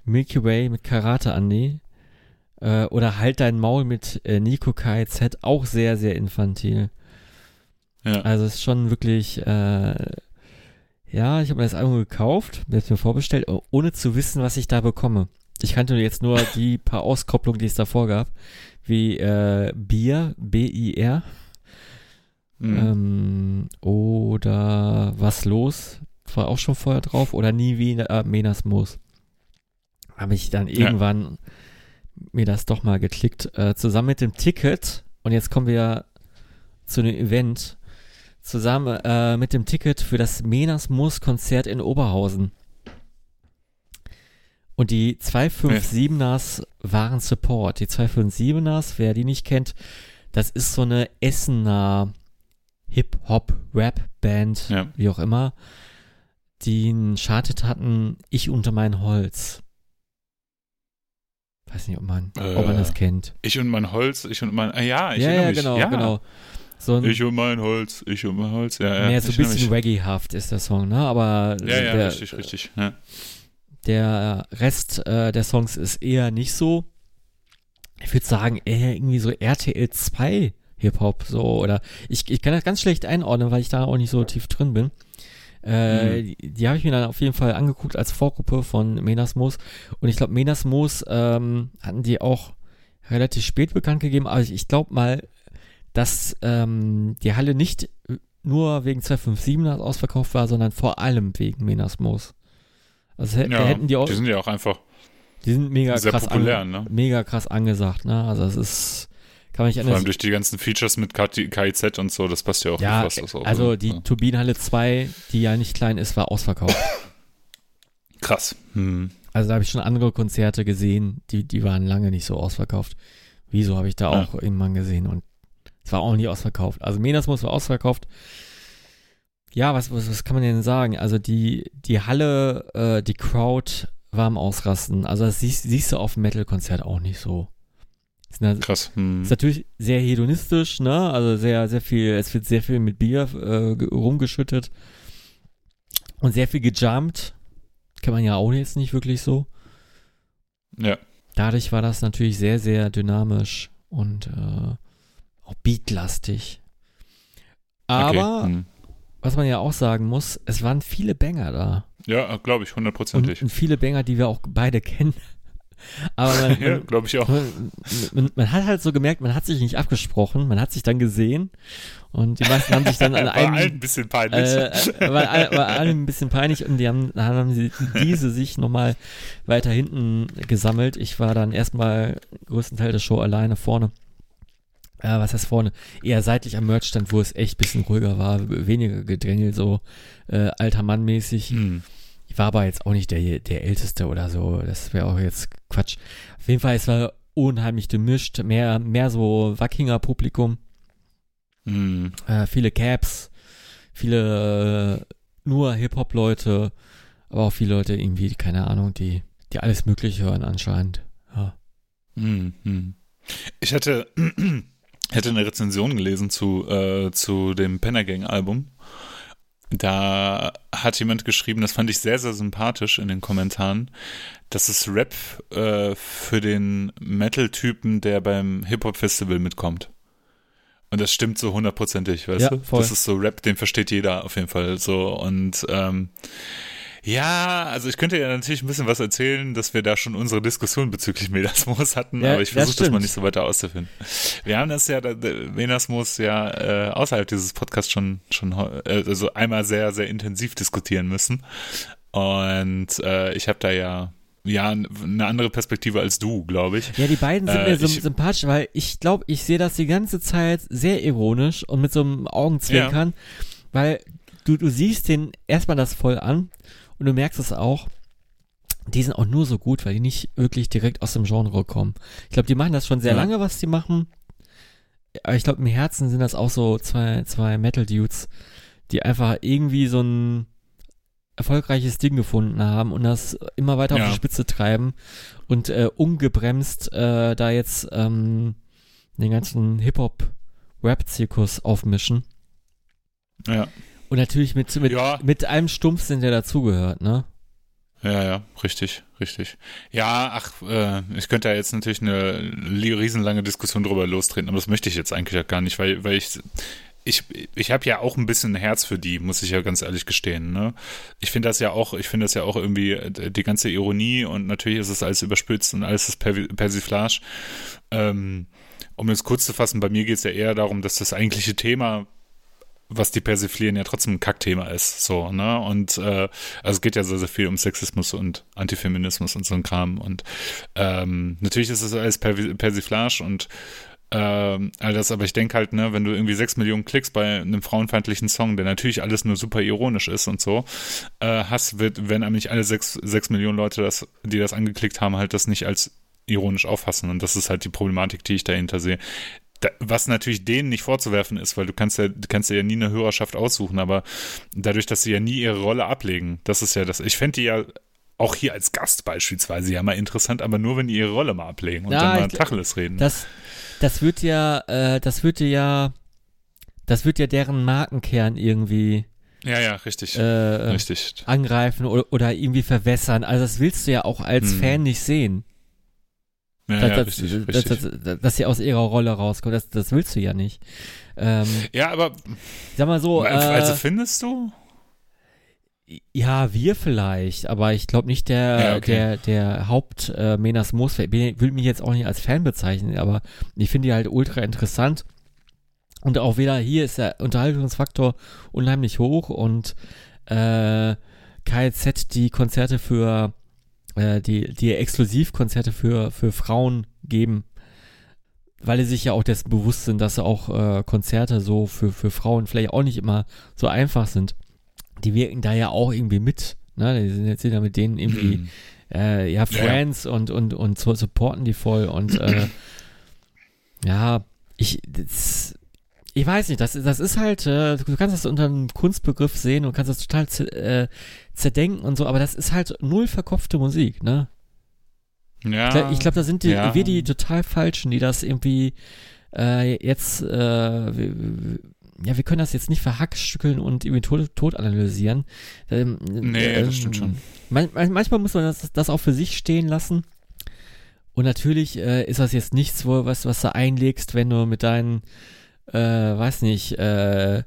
Milky Way mit Karate Andy äh, oder Halt dein Maul mit äh, Nico KZ, auch sehr, sehr infantil. Ja. Also es ist schon wirklich, äh, ja, ich habe mir das Album gekauft, mir vorbestellt, ohne zu wissen, was ich da bekomme. Ich kannte jetzt nur die paar Auskopplungen, die es davor gab, wie äh, Bier, B-I-R, mhm. ähm, oder Was los, war auch schon vorher drauf, oder Nie wie äh, Menas Moos. Habe ich dann irgendwann ja. mir das doch mal geklickt, äh, zusammen mit dem Ticket, und jetzt kommen wir zu einem Event, zusammen äh, mit dem Ticket für das Menas Moos Konzert in Oberhausen. Und die 257ers waren Support. Die 257ers, wer die nicht kennt, das ist so eine Essener Hip-Hop-Rap-Band, ja. wie auch immer, die einen Chartet hatten, Ich unter mein Holz. Weiß nicht, ob man, äh, ob man das kennt. Ich und mein Holz, ich und mein, ah, ja, ich ja, ja, mich. genau, ja. genau. So ein, ich und mein Holz, ich und mein Holz, ja, ja. Ja, so ein bisschen reggae-haft ist der Song, ne, aber. Ja, ja, der, richtig, richtig, ja. Der Rest äh, der Songs ist eher nicht so. Ich würde sagen, eher irgendwie so RTL 2 Hip-Hop, so, oder ich, ich kann das ganz schlecht einordnen, weil ich da auch nicht so tief drin bin. Äh, mhm. Die, die habe ich mir dann auf jeden Fall angeguckt als Vorgruppe von Menasmos. Und ich glaube, Menasmos ähm, hatten die auch relativ spät bekannt gegeben, aber ich, ich glaube mal, dass ähm, die Halle nicht nur wegen 257 ausverkauft war, sondern vor allem wegen Menasmos. Also ja, hätten die auch. Die sind ja auch einfach. Die sind mega sehr krass populär, ne? Mega krass angesagt, ne? Also es ist. Kann man nicht Vor allem durch die ganzen Features mit KIZ und so, das passt ja auch ja, fast. Also die ja. Turbinenhalle 2, die ja nicht klein ist, war ausverkauft. Krass. Hm. Also da habe ich schon andere Konzerte gesehen, die, die waren lange nicht so ausverkauft. Wieso habe ich da auch ja. irgendwann gesehen und es war auch nie ausverkauft. Also Menasmus war ausverkauft. Ja, was, was, was kann man denn sagen? Also die, die Halle, äh, die Crowd war am Ausrasten. Also das siehst, siehst du auf dem Metal-Konzert auch nicht so. Ist eine, Krass. Hm. Ist natürlich sehr hedonistisch, ne? Also sehr, sehr viel, es wird sehr viel mit Bier äh, rumgeschüttet und sehr viel gejumpt. Kann man ja auch jetzt nicht wirklich so. Ja. Dadurch war das natürlich sehr, sehr dynamisch und äh, auch beatlastig. Aber okay. hm was man ja auch sagen muss, es waren viele Banger da. Ja, glaube ich, hundertprozentig. Und, und, viele Banger, die wir auch beide kennen. Aber man, ja, glaube ich auch. Man, man, man, hat halt so gemerkt, man hat sich nicht abgesprochen, man hat sich dann gesehen und die meisten haben sich dann an einem. War allen ein bisschen peinlich. Äh, war, war allen ein bisschen peinlich und die haben, dann haben sie diese sich nochmal weiter hinten gesammelt. Ich war dann erstmal größten Teil der Show alleine vorne äh, was heißt vorne, eher seitlich am Merchstand, wo es echt ein bisschen ruhiger war, weniger Gedrängel, so äh, alter Mann mäßig. Hm. Ich war aber jetzt auch nicht der, der Älteste oder so, das wäre auch jetzt Quatsch. Auf jeden Fall, es war unheimlich gemischt, mehr, mehr so Wackinger Publikum. Hm. Äh, viele Caps, viele äh, nur Hip-Hop-Leute, aber auch viele Leute irgendwie, keine Ahnung, die, die alles Mögliche hören anscheinend. Ja. Hm, hm. Ich hatte hätte eine Rezension gelesen zu, äh, zu dem Pennergang-Album. Da hat jemand geschrieben, das fand ich sehr, sehr sympathisch in den Kommentaren, dass es Rap äh, für den Metal-Typen, der beim Hip-Hop-Festival mitkommt. Und das stimmt so hundertprozentig, weißt ja, du? Voll. Das ist so Rap, den versteht jeder auf jeden Fall so. Und ähm, ja, also ich könnte ja natürlich ein bisschen was erzählen, dass wir da schon unsere Diskussion bezüglich Menasmus hatten, ja, aber ich versuche das, das, mal nicht so weiter auszufinden. Wir haben das ja, Menasmus ja äh, außerhalb dieses Podcasts schon, schon äh, also einmal sehr, sehr intensiv diskutieren müssen. Und äh, ich habe da ja ja, eine andere Perspektive als du, glaube ich. Ja, die beiden sind äh, mir so sympathisch, weil ich glaube, ich sehe das die ganze Zeit sehr ironisch und mit so einem Augenzwinkern, ja. weil du, du siehst den erstmal das voll an und du merkst es auch, die sind auch nur so gut, weil die nicht wirklich direkt aus dem Genre kommen. Ich glaube, die machen das schon sehr ja. lange, was die machen. Aber ich glaube, im Herzen sind das auch so zwei, zwei Metal-Dudes, die einfach irgendwie so ein erfolgreiches Ding gefunden haben und das immer weiter ja. auf die Spitze treiben und äh, ungebremst äh, da jetzt ähm, den ganzen Hip-Hop-Rap-Zirkus aufmischen. Ja. Und natürlich mit, mit, ja. mit einem Stumpfsinn, der dazugehört, ne? Ja, ja, richtig, richtig. Ja, ach, äh, ich könnte ja jetzt natürlich eine riesenlange Diskussion drüber lostreten, aber das möchte ich jetzt eigentlich ja gar nicht, weil, weil ich, ich, ich habe ja auch ein bisschen Herz für die, muss ich ja ganz ehrlich gestehen. Ne? Ich finde das ja auch, ich finde das ja auch irgendwie äh, die ganze Ironie und natürlich ist es alles überspitzt und alles ist Persiflage. Ähm, um es kurz zu fassen, bei mir geht es ja eher darum, dass das eigentliche Thema was die persiflieren, ja trotzdem ein Kackthema ist. So, ne? Und äh, also es geht ja sehr, sehr viel um Sexismus und Antifeminismus und so ein Kram. Und ähm, natürlich ist es alles Persiflage und ähm, all das, aber ich denke halt, ne, wenn du irgendwie sechs Millionen Klicks bei einem frauenfeindlichen Song, der natürlich alles nur super ironisch ist und so, äh, hast, wird, wenn nämlich alle sechs, sechs Millionen Leute, das, die das angeklickt haben, halt das nicht als ironisch auffassen. Und das ist halt die Problematik, die ich dahinter sehe. Da, was natürlich denen nicht vorzuwerfen ist, weil du kannst ja, du kannst ja nie eine Hörerschaft aussuchen, aber dadurch, dass sie ja nie ihre Rolle ablegen, das ist ja das. Ich fände die ja auch hier als Gast beispielsweise ja mal interessant, aber nur wenn die ihre Rolle mal ablegen und ja, dann mal Tacheles reden. Das, das wird ja, äh, das wird ja, das wird ja deren Markenkern irgendwie. Ja, ja, richtig. Äh, richtig. Angreifen oder, oder irgendwie verwässern. Also das willst du ja auch als hm. Fan nicht sehen. Ja, dass, ja, richtig, dass, richtig. Dass, dass, sie aus ihrer Rolle rauskommt, das, das willst du ja nicht. Ähm, ja, aber sag mal so. Also äh, findest du? Ja, wir vielleicht, aber ich glaube nicht der, ja, okay. der, der Haupt äh, Menas Moos, will mich jetzt auch nicht als Fan bezeichnen, aber ich finde die halt ultra interessant. Und auch wieder hier ist der Unterhaltungsfaktor unheimlich hoch und äh, KZ die Konzerte für äh, die, die Exklusivkonzerte für, für Frauen geben, weil sie sich ja auch dessen bewusst sind, dass auch äh, Konzerte so für, für Frauen vielleicht auch nicht immer so einfach sind die wirken da ja auch irgendwie mit. Ne? Die sind jetzt wieder mit denen irgendwie, mhm. äh, ja, Friends ja. und, und, und so supporten die voll und äh, ja, ich, das, ich weiß nicht, das, das ist halt, äh, du kannst das unter einem Kunstbegriff sehen und kannst das total äh, zerdenken und so, aber das ist halt null verkopfte Musik, ne? Ja. Ich glaube, glaub, da sind die, ja. wir die total Falschen, die das irgendwie äh, jetzt äh, ja, wir können das jetzt nicht verhackstückeln und irgendwie tot, tot analysieren. Ähm, nee, ähm, das stimmt schon. Man, manchmal muss man das, das auch für sich stehen lassen. Und natürlich äh, ist das jetzt nichts, wo, was, was du einlegst, wenn du mit deinen, äh, weiß nicht, äh,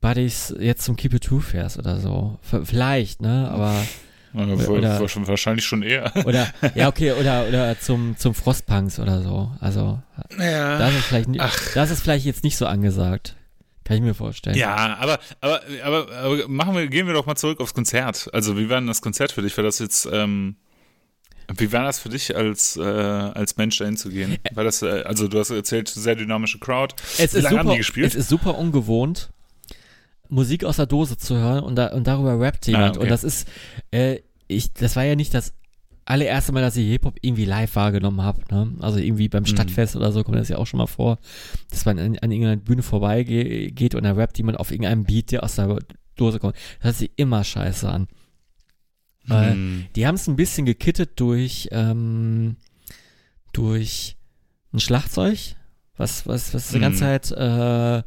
Buddies jetzt zum Keep It True fährst oder so. V vielleicht, ne? Aber. Oder, wahrscheinlich schon eher. Oder, ja, okay, oder, oder zum, zum Frostpunks oder so. Also, ja. das, ist vielleicht, das ist vielleicht jetzt nicht so angesagt. Kann ich mir vorstellen. Ja, aber, aber, aber, aber machen wir, gehen wir doch mal zurück aufs Konzert. Also, wie war denn das Konzert für dich? War das jetzt, ähm, wie war das für dich als, äh, als Mensch dahin zu gehen? War das, äh, also du hast erzählt, sehr dynamische Crowd. Es wie ist lange super, haben die gespielt? Es ist super ungewohnt, Musik aus der Dose zu hören und, da, und darüber rappt jemand. Ah, okay. Und das ist, äh, ich, das war ja nicht das allererste Mal, dass ich Hip-Hop irgendwie live wahrgenommen habe. Ne? Also irgendwie beim mhm. Stadtfest mhm. oder so kommt das ja auch schon mal vor, dass man an, an irgendeiner Bühne vorbeigeht und da rappt jemand auf irgendeinem Beat, der aus der Dose kommt. Das hört sich immer scheiße an. Mhm. die haben es ein bisschen gekittet durch, ähm, durch ein Schlagzeug, was, was, was die ganze mhm. Zeit äh,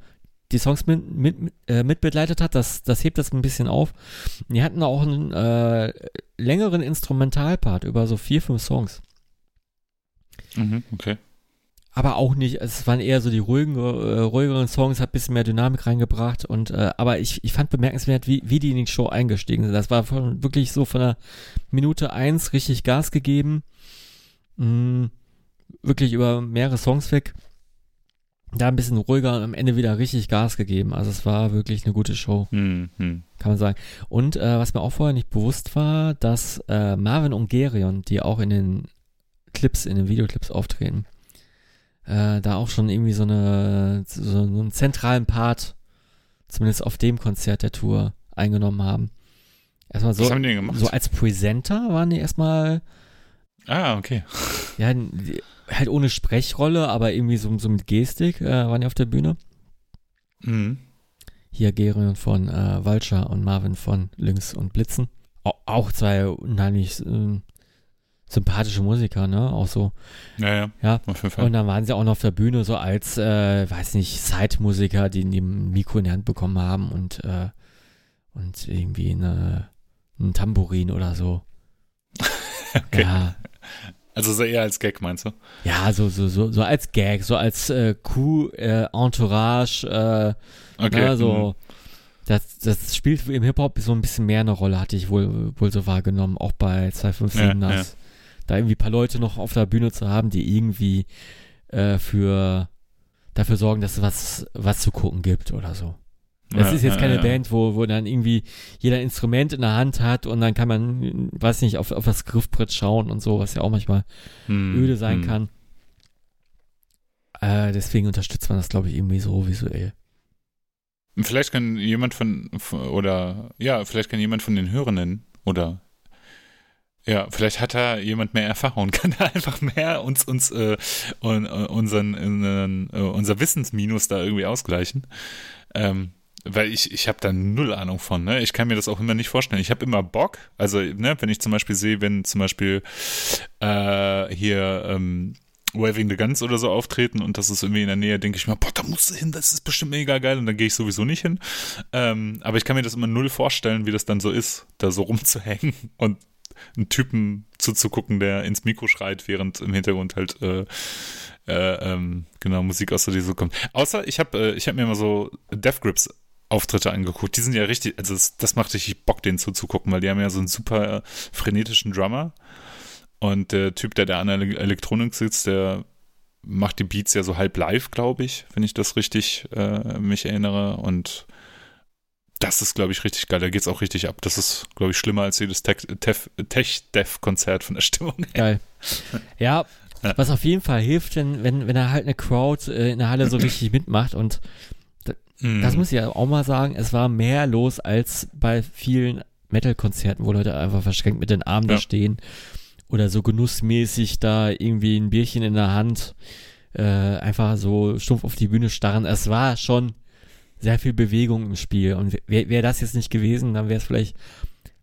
die Songs mit, mit, äh, mitbegleitet hat, das, das hebt das ein bisschen auf. Die hatten auch einen äh, längeren Instrumentalpart über so vier, fünf Songs. Mhm, okay. Aber auch nicht, es waren eher so die ruhigen, äh, ruhigeren Songs, hat ein bisschen mehr Dynamik reingebracht und äh, aber ich, ich fand bemerkenswert, wie, wie die in die Show eingestiegen sind. Das war von, wirklich so von der Minute eins richtig Gas gegeben. Mh, wirklich über mehrere Songs weg da ein bisschen ruhiger und am Ende wieder richtig Gas gegeben. Also es war wirklich eine gute Show, mhm. kann man sagen. Und äh, was mir auch vorher nicht bewusst war, dass äh, Marvin und Gerion, die auch in den Clips, in den Videoclips auftreten, äh, da auch schon irgendwie so eine so einen zentralen Part, zumindest auf dem Konzert der Tour, eingenommen haben. Erstmal so, was haben die denn gemacht? so als Presenter waren die erstmal. Ah, okay. Ja, halt ohne Sprechrolle, aber irgendwie so, so mit Gestik äh, waren die auf der Bühne. Mhm. Hier Gerion von äh, Vulture und Marvin von Lynx und Blitzen. Auch, auch zwei unheimlich äh, sympathische Musiker, ne? Auch so. Ja, ja. ja. Auf jeden Fall. Und dann waren sie auch noch auf der Bühne so als, äh, weiß nicht, Side-Musiker, die ein Mikro in die Hand bekommen haben und, äh, und irgendwie eine, ein Tambourin oder so. okay. Ja, Also so eher als Gag, meinst du? Ja, so, so, so, so als Gag, so als äh, Coup, äh, Entourage, äh, Okay. ne, so. mhm. Das, das spielt im Hip-Hop so ein bisschen mehr eine Rolle, hatte ich wohl, wohl so wahrgenommen, auch bei 257 Ja, Nas. Da irgendwie ein paar Leute noch auf der Bühne zu haben, die irgendwie äh, für dafür sorgen, dass es was, was zu gucken gibt oder so. Das Ja, ist jetzt keine ja. Band, wo, wo dann irgendwie jeder Instrument in der Hand hat und dann kann man, weiß nicht, auf, auf das Griffbrett schauen und so, was ja auch manchmal Hm, öde sein hm. kann. Äh, deswegen unterstützt man das, glaube ich, irgendwie so visuell. Vielleicht kann jemand von, von- oder ja, vielleicht kann jemand von den Hörenden oder ja, vielleicht hat da jemand mehr Erfahrung und kann da einfach mehr uns uns äh, un, äh, unseren äh, unser Wissensminus da irgendwie ausgleichen. Ähm, weil ich, ich habe da null Ahnung von, ne? Ich kann mir das auch immer nicht vorstellen. Ich habe immer Bock, also, ne, wenn ich zum Beispiel sehe, wenn zum Beispiel äh, hier ähm, Waving the Guns oder so auftreten und das ist irgendwie in der Nähe, denke ich mir, boah, da musst du hin, das ist bestimmt mega geil und dann gehe ich sowieso nicht hin. Ähm, aber ich kann mir das immer null vorstellen, wie das dann so ist, da so rumzuhängen und einen Typen zuzugucken, der ins Mikro schreit, während im Hintergrund halt äh, äh, ähm, genau Musik aus der Disco kommt. Außer ich habe äh, ich mir mal so Death Grips Auftritte angeguckt. Die sind ja richtig, also das, das macht richtig Bock, denen zuzugucken, weil die haben ja so einen super frenetischen Drummer. Und der Typ, der da an der Ele- Elektronik sitzt, der macht die Beats ja so halb live, glaube ich, wenn ich das richtig äh, mich erinnere. Und das ist, glaube ich, richtig geil. Da geht's auch richtig ab. Das ist, glaube ich, schlimmer als jedes Tech-Dev-Konzert von der Stimmung. Geil. Ja, Ja. was auf jeden Fall hilft, wenn, wenn, wenn er halt eine Crowd äh, in der Halle so richtig mitmacht und Mhm. das muss ich ja auch mal sagen, es war mehr los als bei vielen Metal-Konzerten, wo Leute einfach verschränkt mit den Armen da Ja. stehen oder so genussmäßig da irgendwie ein Bierchen in der Hand äh, einfach so stumpf auf die Bühne starren. Es war schon sehr viel Bewegung im Spiel und wäre wär das jetzt nicht gewesen, dann wäre es vielleicht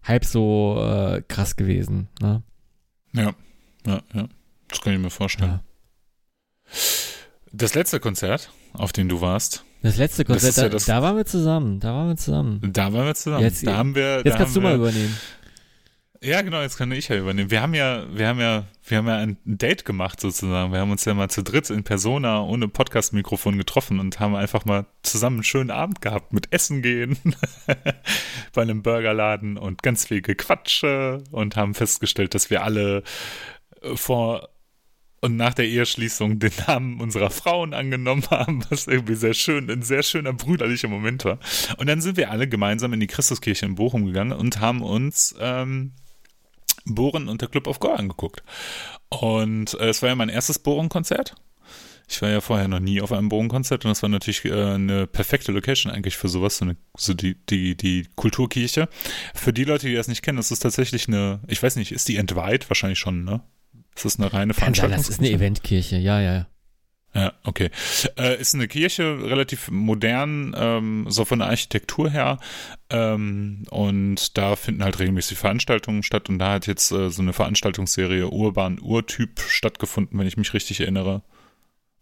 halb so äh, krass gewesen. Ne? Ja, ja, ja. Das kann ich mir vorstellen. Ja. Das letzte Konzert, auf dem du warst, Das letzte Das Konzert, ist ja da, das- da waren wir zusammen, da waren wir zusammen. da waren wir zusammen. Jetzt- da haben wir, Jetzt kannst du mal übernehmen. Ja, genau, jetzt kann ich ja übernehmen. Wir haben ja, wir haben ja, wir haben ja ein Date gemacht sozusagen. Wir haben uns ja mal zu dritt in Persona ohne Podcast-Mikrofon getroffen und haben einfach mal zusammen einen schönen Abend gehabt mit Essen gehen bei einem Burgerladen und ganz viel Gequatsche und haben festgestellt, dass wir alle äh, vor und nach der Eheschließung den Namen unserer Frauen angenommen haben, was irgendwie sehr schön, ein sehr schöner brüderlicher Moment war. Und dann sind wir alle gemeinsam in die Christuskirche in Bochum gegangen und haben uns ähm, Bohren und der Club of Gore angeguckt. Und äh, es war ja mein erstes Bohren-Konzert. Ich war ja vorher noch nie auf einem Bohren-Konzert und das war natürlich äh, eine perfekte Location eigentlich für sowas, so, eine, so die, die, die Kulturkirche. Für die Leute, die das nicht kennen, das ist tatsächlich eine, ich weiß nicht, ist die entweiht? Wahrscheinlich schon, ne? Ist das eine reine Veranstaltung? das ist eine Eventkirche, ja, ja. Ja, okay. Äh, ist eine Kirche, relativ modern, ähm, so von der Architektur her. Ähm, und da finden halt regelmäßig Veranstaltungen statt. Und da hat jetzt äh, so eine Veranstaltungsserie Urban Urtyp stattgefunden, wenn ich mich richtig erinnere.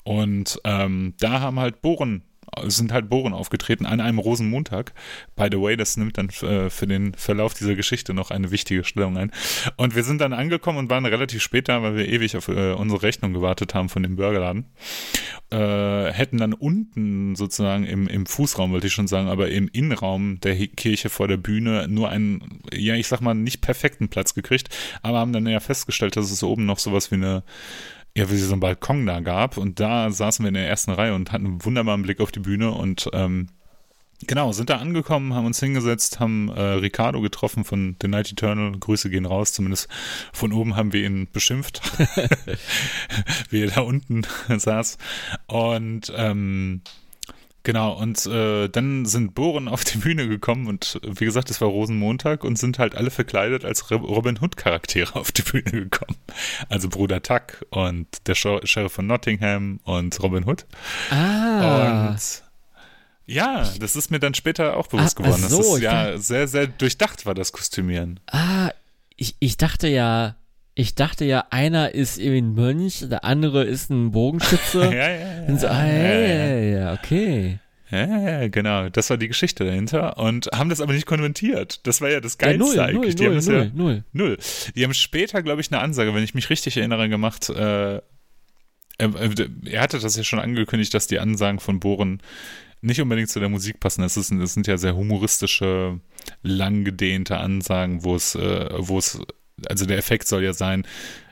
Und ähm, da haben halt Bohren, sind halt Bohren aufgetreten an einem Rosenmontag. By the way, das nimmt dann äh, für den Verlauf dieser Geschichte noch eine wichtige Stellung ein. Und wir sind dann angekommen und waren relativ spät da, weil wir ewig auf äh, unsere Rechnung gewartet haben von dem Burgerladen. Äh, hätten dann unten sozusagen im, im Fußraum, wollte ich schon sagen, aber im Innenraum der Kirche vor der Bühne nur einen, ja, ich sag mal, nicht perfekten Platz gekriegt, aber haben dann ja festgestellt, dass es oben noch sowas wie eine ja, wie sie so einen Balkon da gab. Und da saßen wir in der ersten Reihe und hatten einen wunderbaren Blick auf die Bühne. Und ähm, genau, sind da angekommen, haben uns hingesetzt, haben äh, Ricardo getroffen von The Night Eternal, Grüße gehen raus, zumindest von oben haben wir ihn beschimpft, wie er da unten saß. Und ähm, Genau, und äh, dann sind Bohren auf die Bühne gekommen und wie gesagt, es war Rosenmontag und sind halt alle verkleidet als Robin Hood-Charaktere auf die Bühne gekommen. Also Bruder Tuck und der Sheriff von Nottingham und Robin Hood. Ah, Und ja, das ist mir dann später auch bewusst Ah, geworden. Das so, ist ich ja sehr, sehr durchdacht war das Kostümieren. ah, ich, ich dachte ja, ich dachte ja, einer ist irgendwie ein Mönch, der andere ist ein Bogenschütze. ja, ja, ja. Und so, ah, ja, ja, okay. Ja, genau, das war die Geschichte dahinter und haben das aber nicht konventiert. Das war ja das Geilste ja, null, eigentlich. Null, die null, haben null, ja, null. null. Die haben später, glaube ich, eine Ansage, wenn ich mich richtig erinnere, gemacht. Äh, er hatte das ja schon angekündigt, dass die Ansagen von Bohren nicht unbedingt zu der Musik passen. Es, ist, es sind ja sehr humoristische, langgedehnte Ansagen, wo es, äh, wo es, also der Effekt soll ja sein,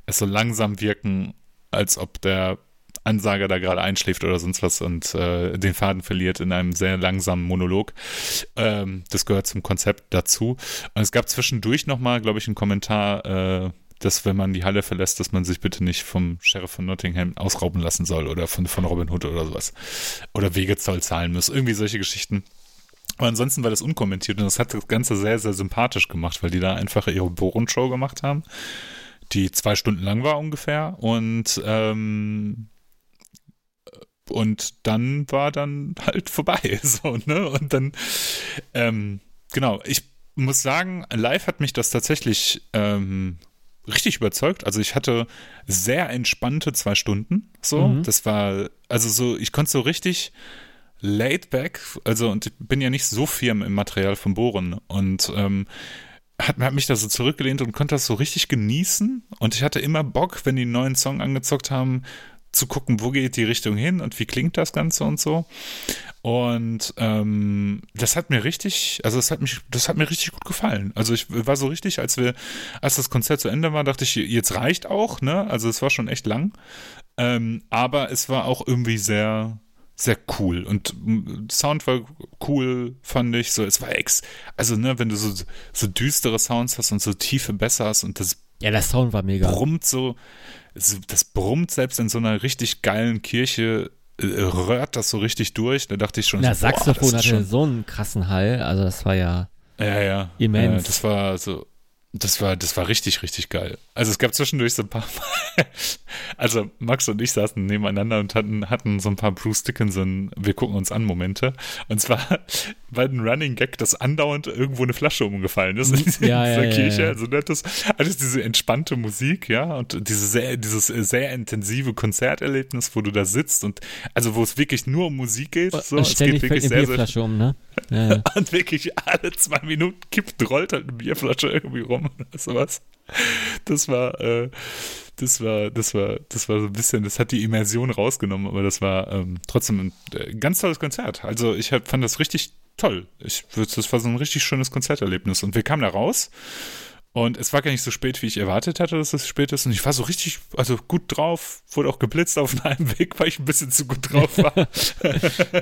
es soll langsam wirken, als ob der Ansager da gerade einschläft oder sonst was und äh, den Faden verliert in einem sehr langsamen Monolog. Ähm, das gehört zum Konzept dazu. Und es gab zwischendurch nochmal, glaube ich, einen Kommentar, äh, dass wenn man die Halle verlässt, dass man sich bitte nicht vom Sheriff von Nottingham ausrauben lassen soll oder von, von Robin Hood oder sowas. Oder Wegezoll zahlen muss. Irgendwie solche Geschichten. Aber ansonsten war das unkommentiert und das hat das Ganze sehr, sehr sympathisch gemacht, weil die da einfach ihre Bohrenshow gemacht haben, die zwei Stunden lang war ungefähr und ähm, und dann war dann halt vorbei, so, ne? Und dann, ähm, genau, ich muss sagen, live hat mich das tatsächlich ähm, richtig überzeugt. Also ich hatte sehr entspannte zwei Stunden. So, mhm. das war, also so, ich konnte so richtig laid back, also und ich bin ja nicht so firm im Material von Bohren und ähm, hat, hat mich da so zurückgelehnt und konnte das so richtig genießen. Und ich hatte immer Bock, wenn die einen neuen Song angezockt haben, zu gucken, wo geht die Richtung hin und wie klingt das Ganze und so. Und ähm, das hat mir richtig, also das hat mich, das hat mir richtig gut gefallen. Also ich war so richtig, als wir, als das Konzert zu Ende war, dachte ich, jetzt reicht auch, ne? Also es war schon echt lang. Ähm, aber es war auch irgendwie sehr, sehr cool. Und Sound war cool, fand ich. So, es war ex, also ne, wenn du so, so düstere Sounds hast und so tiefe Bässe hast und das ja, der Sound war mega. Brummt so, das brummt selbst in so einer richtig geilen Kirche äh, röhrt das so richtig durch. Da dachte ich schon. Na, so, Saxophon boah, hatte schon... so einen krassen Hall, also das war ja, ja, ja. immens. Ja, das war so, das war, das war richtig, richtig geil. Also es gab zwischendurch so ein paar Mal, also Max und ich saßen nebeneinander und hatten, hatten so ein paar Bruce Dickinson, wir gucken uns an Momente. Und zwar war ein Running Gag, dass andauernd irgendwo eine Flasche umgefallen ist in dieser, ja, ja, Kirche. Ja, also das, alles diese entspannte Musik, ja, und diese sehr, dieses sehr intensive Konzerterlebnis, wo du da sitzt und also wo es wirklich nur um Musik geht. So, und es geht wirklich sehr, Bierflasche sehr, um, ne? und wirklich alle zwei Minuten kippt, rollt halt eine Bierflasche irgendwie rum oder sowas. Das war, äh, das war, das war, das war so ein bisschen, das hat die Immersion rausgenommen, aber das war ähm, trotzdem ein äh, ganz tolles Konzert. Also ich hab, fand das richtig toll. Ich das war so ein richtig schönes Konzerterlebnis. Und wir kamen da raus und es war gar nicht so spät, wie ich erwartet hatte, dass es spät ist. Und ich war so richtig, also gut drauf, wurde auch geblitzt auf einem Weg, weil ich ein bisschen zu gut drauf war.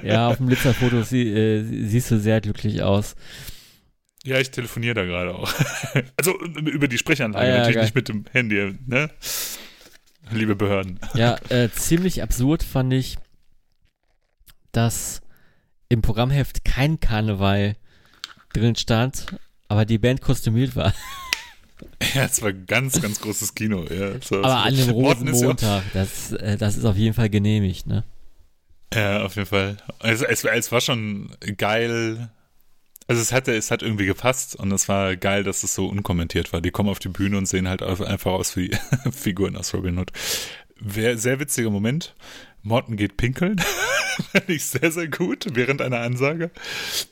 ja, auf dem Blitzerfoto sie, äh, siehst du sehr glücklich aus. Ja, ich telefoniere da gerade auch. also über die Sprechanlage, ah, ja, natürlich geil. nicht mit dem Handy, ne? Liebe Behörden. Ja, äh, ziemlich absurd fand ich, dass im Programmheft kein Karneval drin stand, aber die Band kostümiert war. Ja, es war ganz, ganz großes Kino. Ja, aber an dem Rosenmontag, das, äh, das ist auf jeden Fall genehmigt, ne? Ja, auf jeden Fall. Also, es, es war schon geil. Also es hatte, es hat irgendwie gepasst und es war geil, dass es so unkommentiert war. Die kommen auf die Bühne und sehen halt einfach aus wie Figuren aus Robin Hood. Sehr witziger Moment. Morten geht pinkeln. Fand ich sehr, sehr gut während einer Ansage.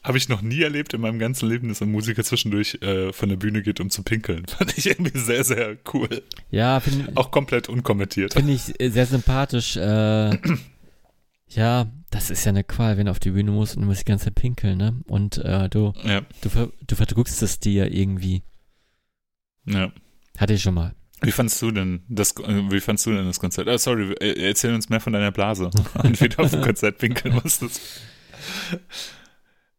Habe ich noch nie erlebt in meinem ganzen Leben, dass ein Musiker zwischendurch äh, von der Bühne geht, um zu pinkeln. Fand ich irgendwie sehr, sehr cool. Ja, finde Auch komplett unkommentiert. Finde ich sehr sympathisch. Äh, ja, das ist ja eine Qual, wenn du auf die Bühne musst und du musst die ganze Zeit pinkeln, ne? Und äh, du, ja. du, ver du verdrückst es dir irgendwie. Ja. Hatte ich schon mal. Wie fandst du denn das, äh, wie fandst du denn das Konzert? Oh, sorry, äh, erzähl uns mehr von deiner Blase und wie du auf dem Konzert pinkeln musstest.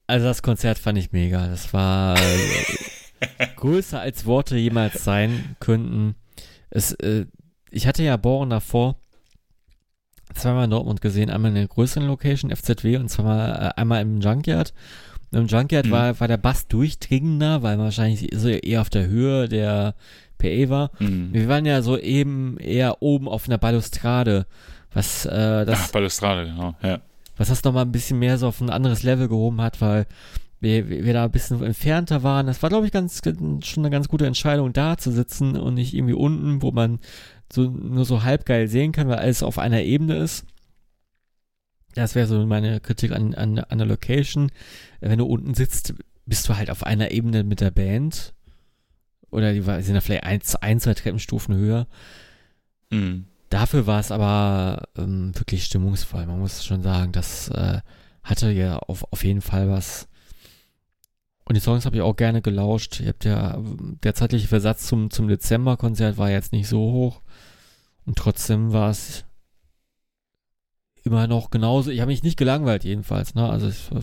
Also das Konzert fand ich mega. Das war äh, größer als Worte jemals sein könnten. Es, äh, ich hatte ja Bohren davor zweimal in Dortmund gesehen, einmal in der größeren Location, FZW, und zweimal äh, einmal im Junkyard. Im Junkyard mhm. war, war der Bass durchdringender, weil wahrscheinlich so eher auf der Höhe der PA war. Mhm. Wir waren ja so eben eher oben auf einer Balustrade, was äh, das. Ach, Balustrade, genau, ja. Was das nochmal ein bisschen mehr so auf ein anderes Level gehoben hat, weil wir, wir da ein bisschen entfernter waren. Das war, glaube ich, ganz, schon eine ganz gute Entscheidung, da zu sitzen und nicht irgendwie unten, wo man so, nur so halb geil sehen kann, weil alles auf einer Ebene ist. Das wäre so meine Kritik an, an, an der Location. Wenn du unten sitzt, bist du halt auf einer Ebene mit der Band. Oder die sind da vielleicht ein, ein zwei Treppenstufen höher. Mhm. Dafür war es aber ähm, wirklich stimmungsvoll. Man muss schon sagen, das äh, hatte ja auf, auf jeden Fall was. Und die Songs habe ich auch gerne gelauscht. Ihr habt ja, der zeitliche Versatz zum, zum Dezember-Konzert war jetzt nicht so hoch. Und trotzdem war es immer noch genauso. Ich habe mich nicht gelangweilt, jedenfalls. Ne? Also es war,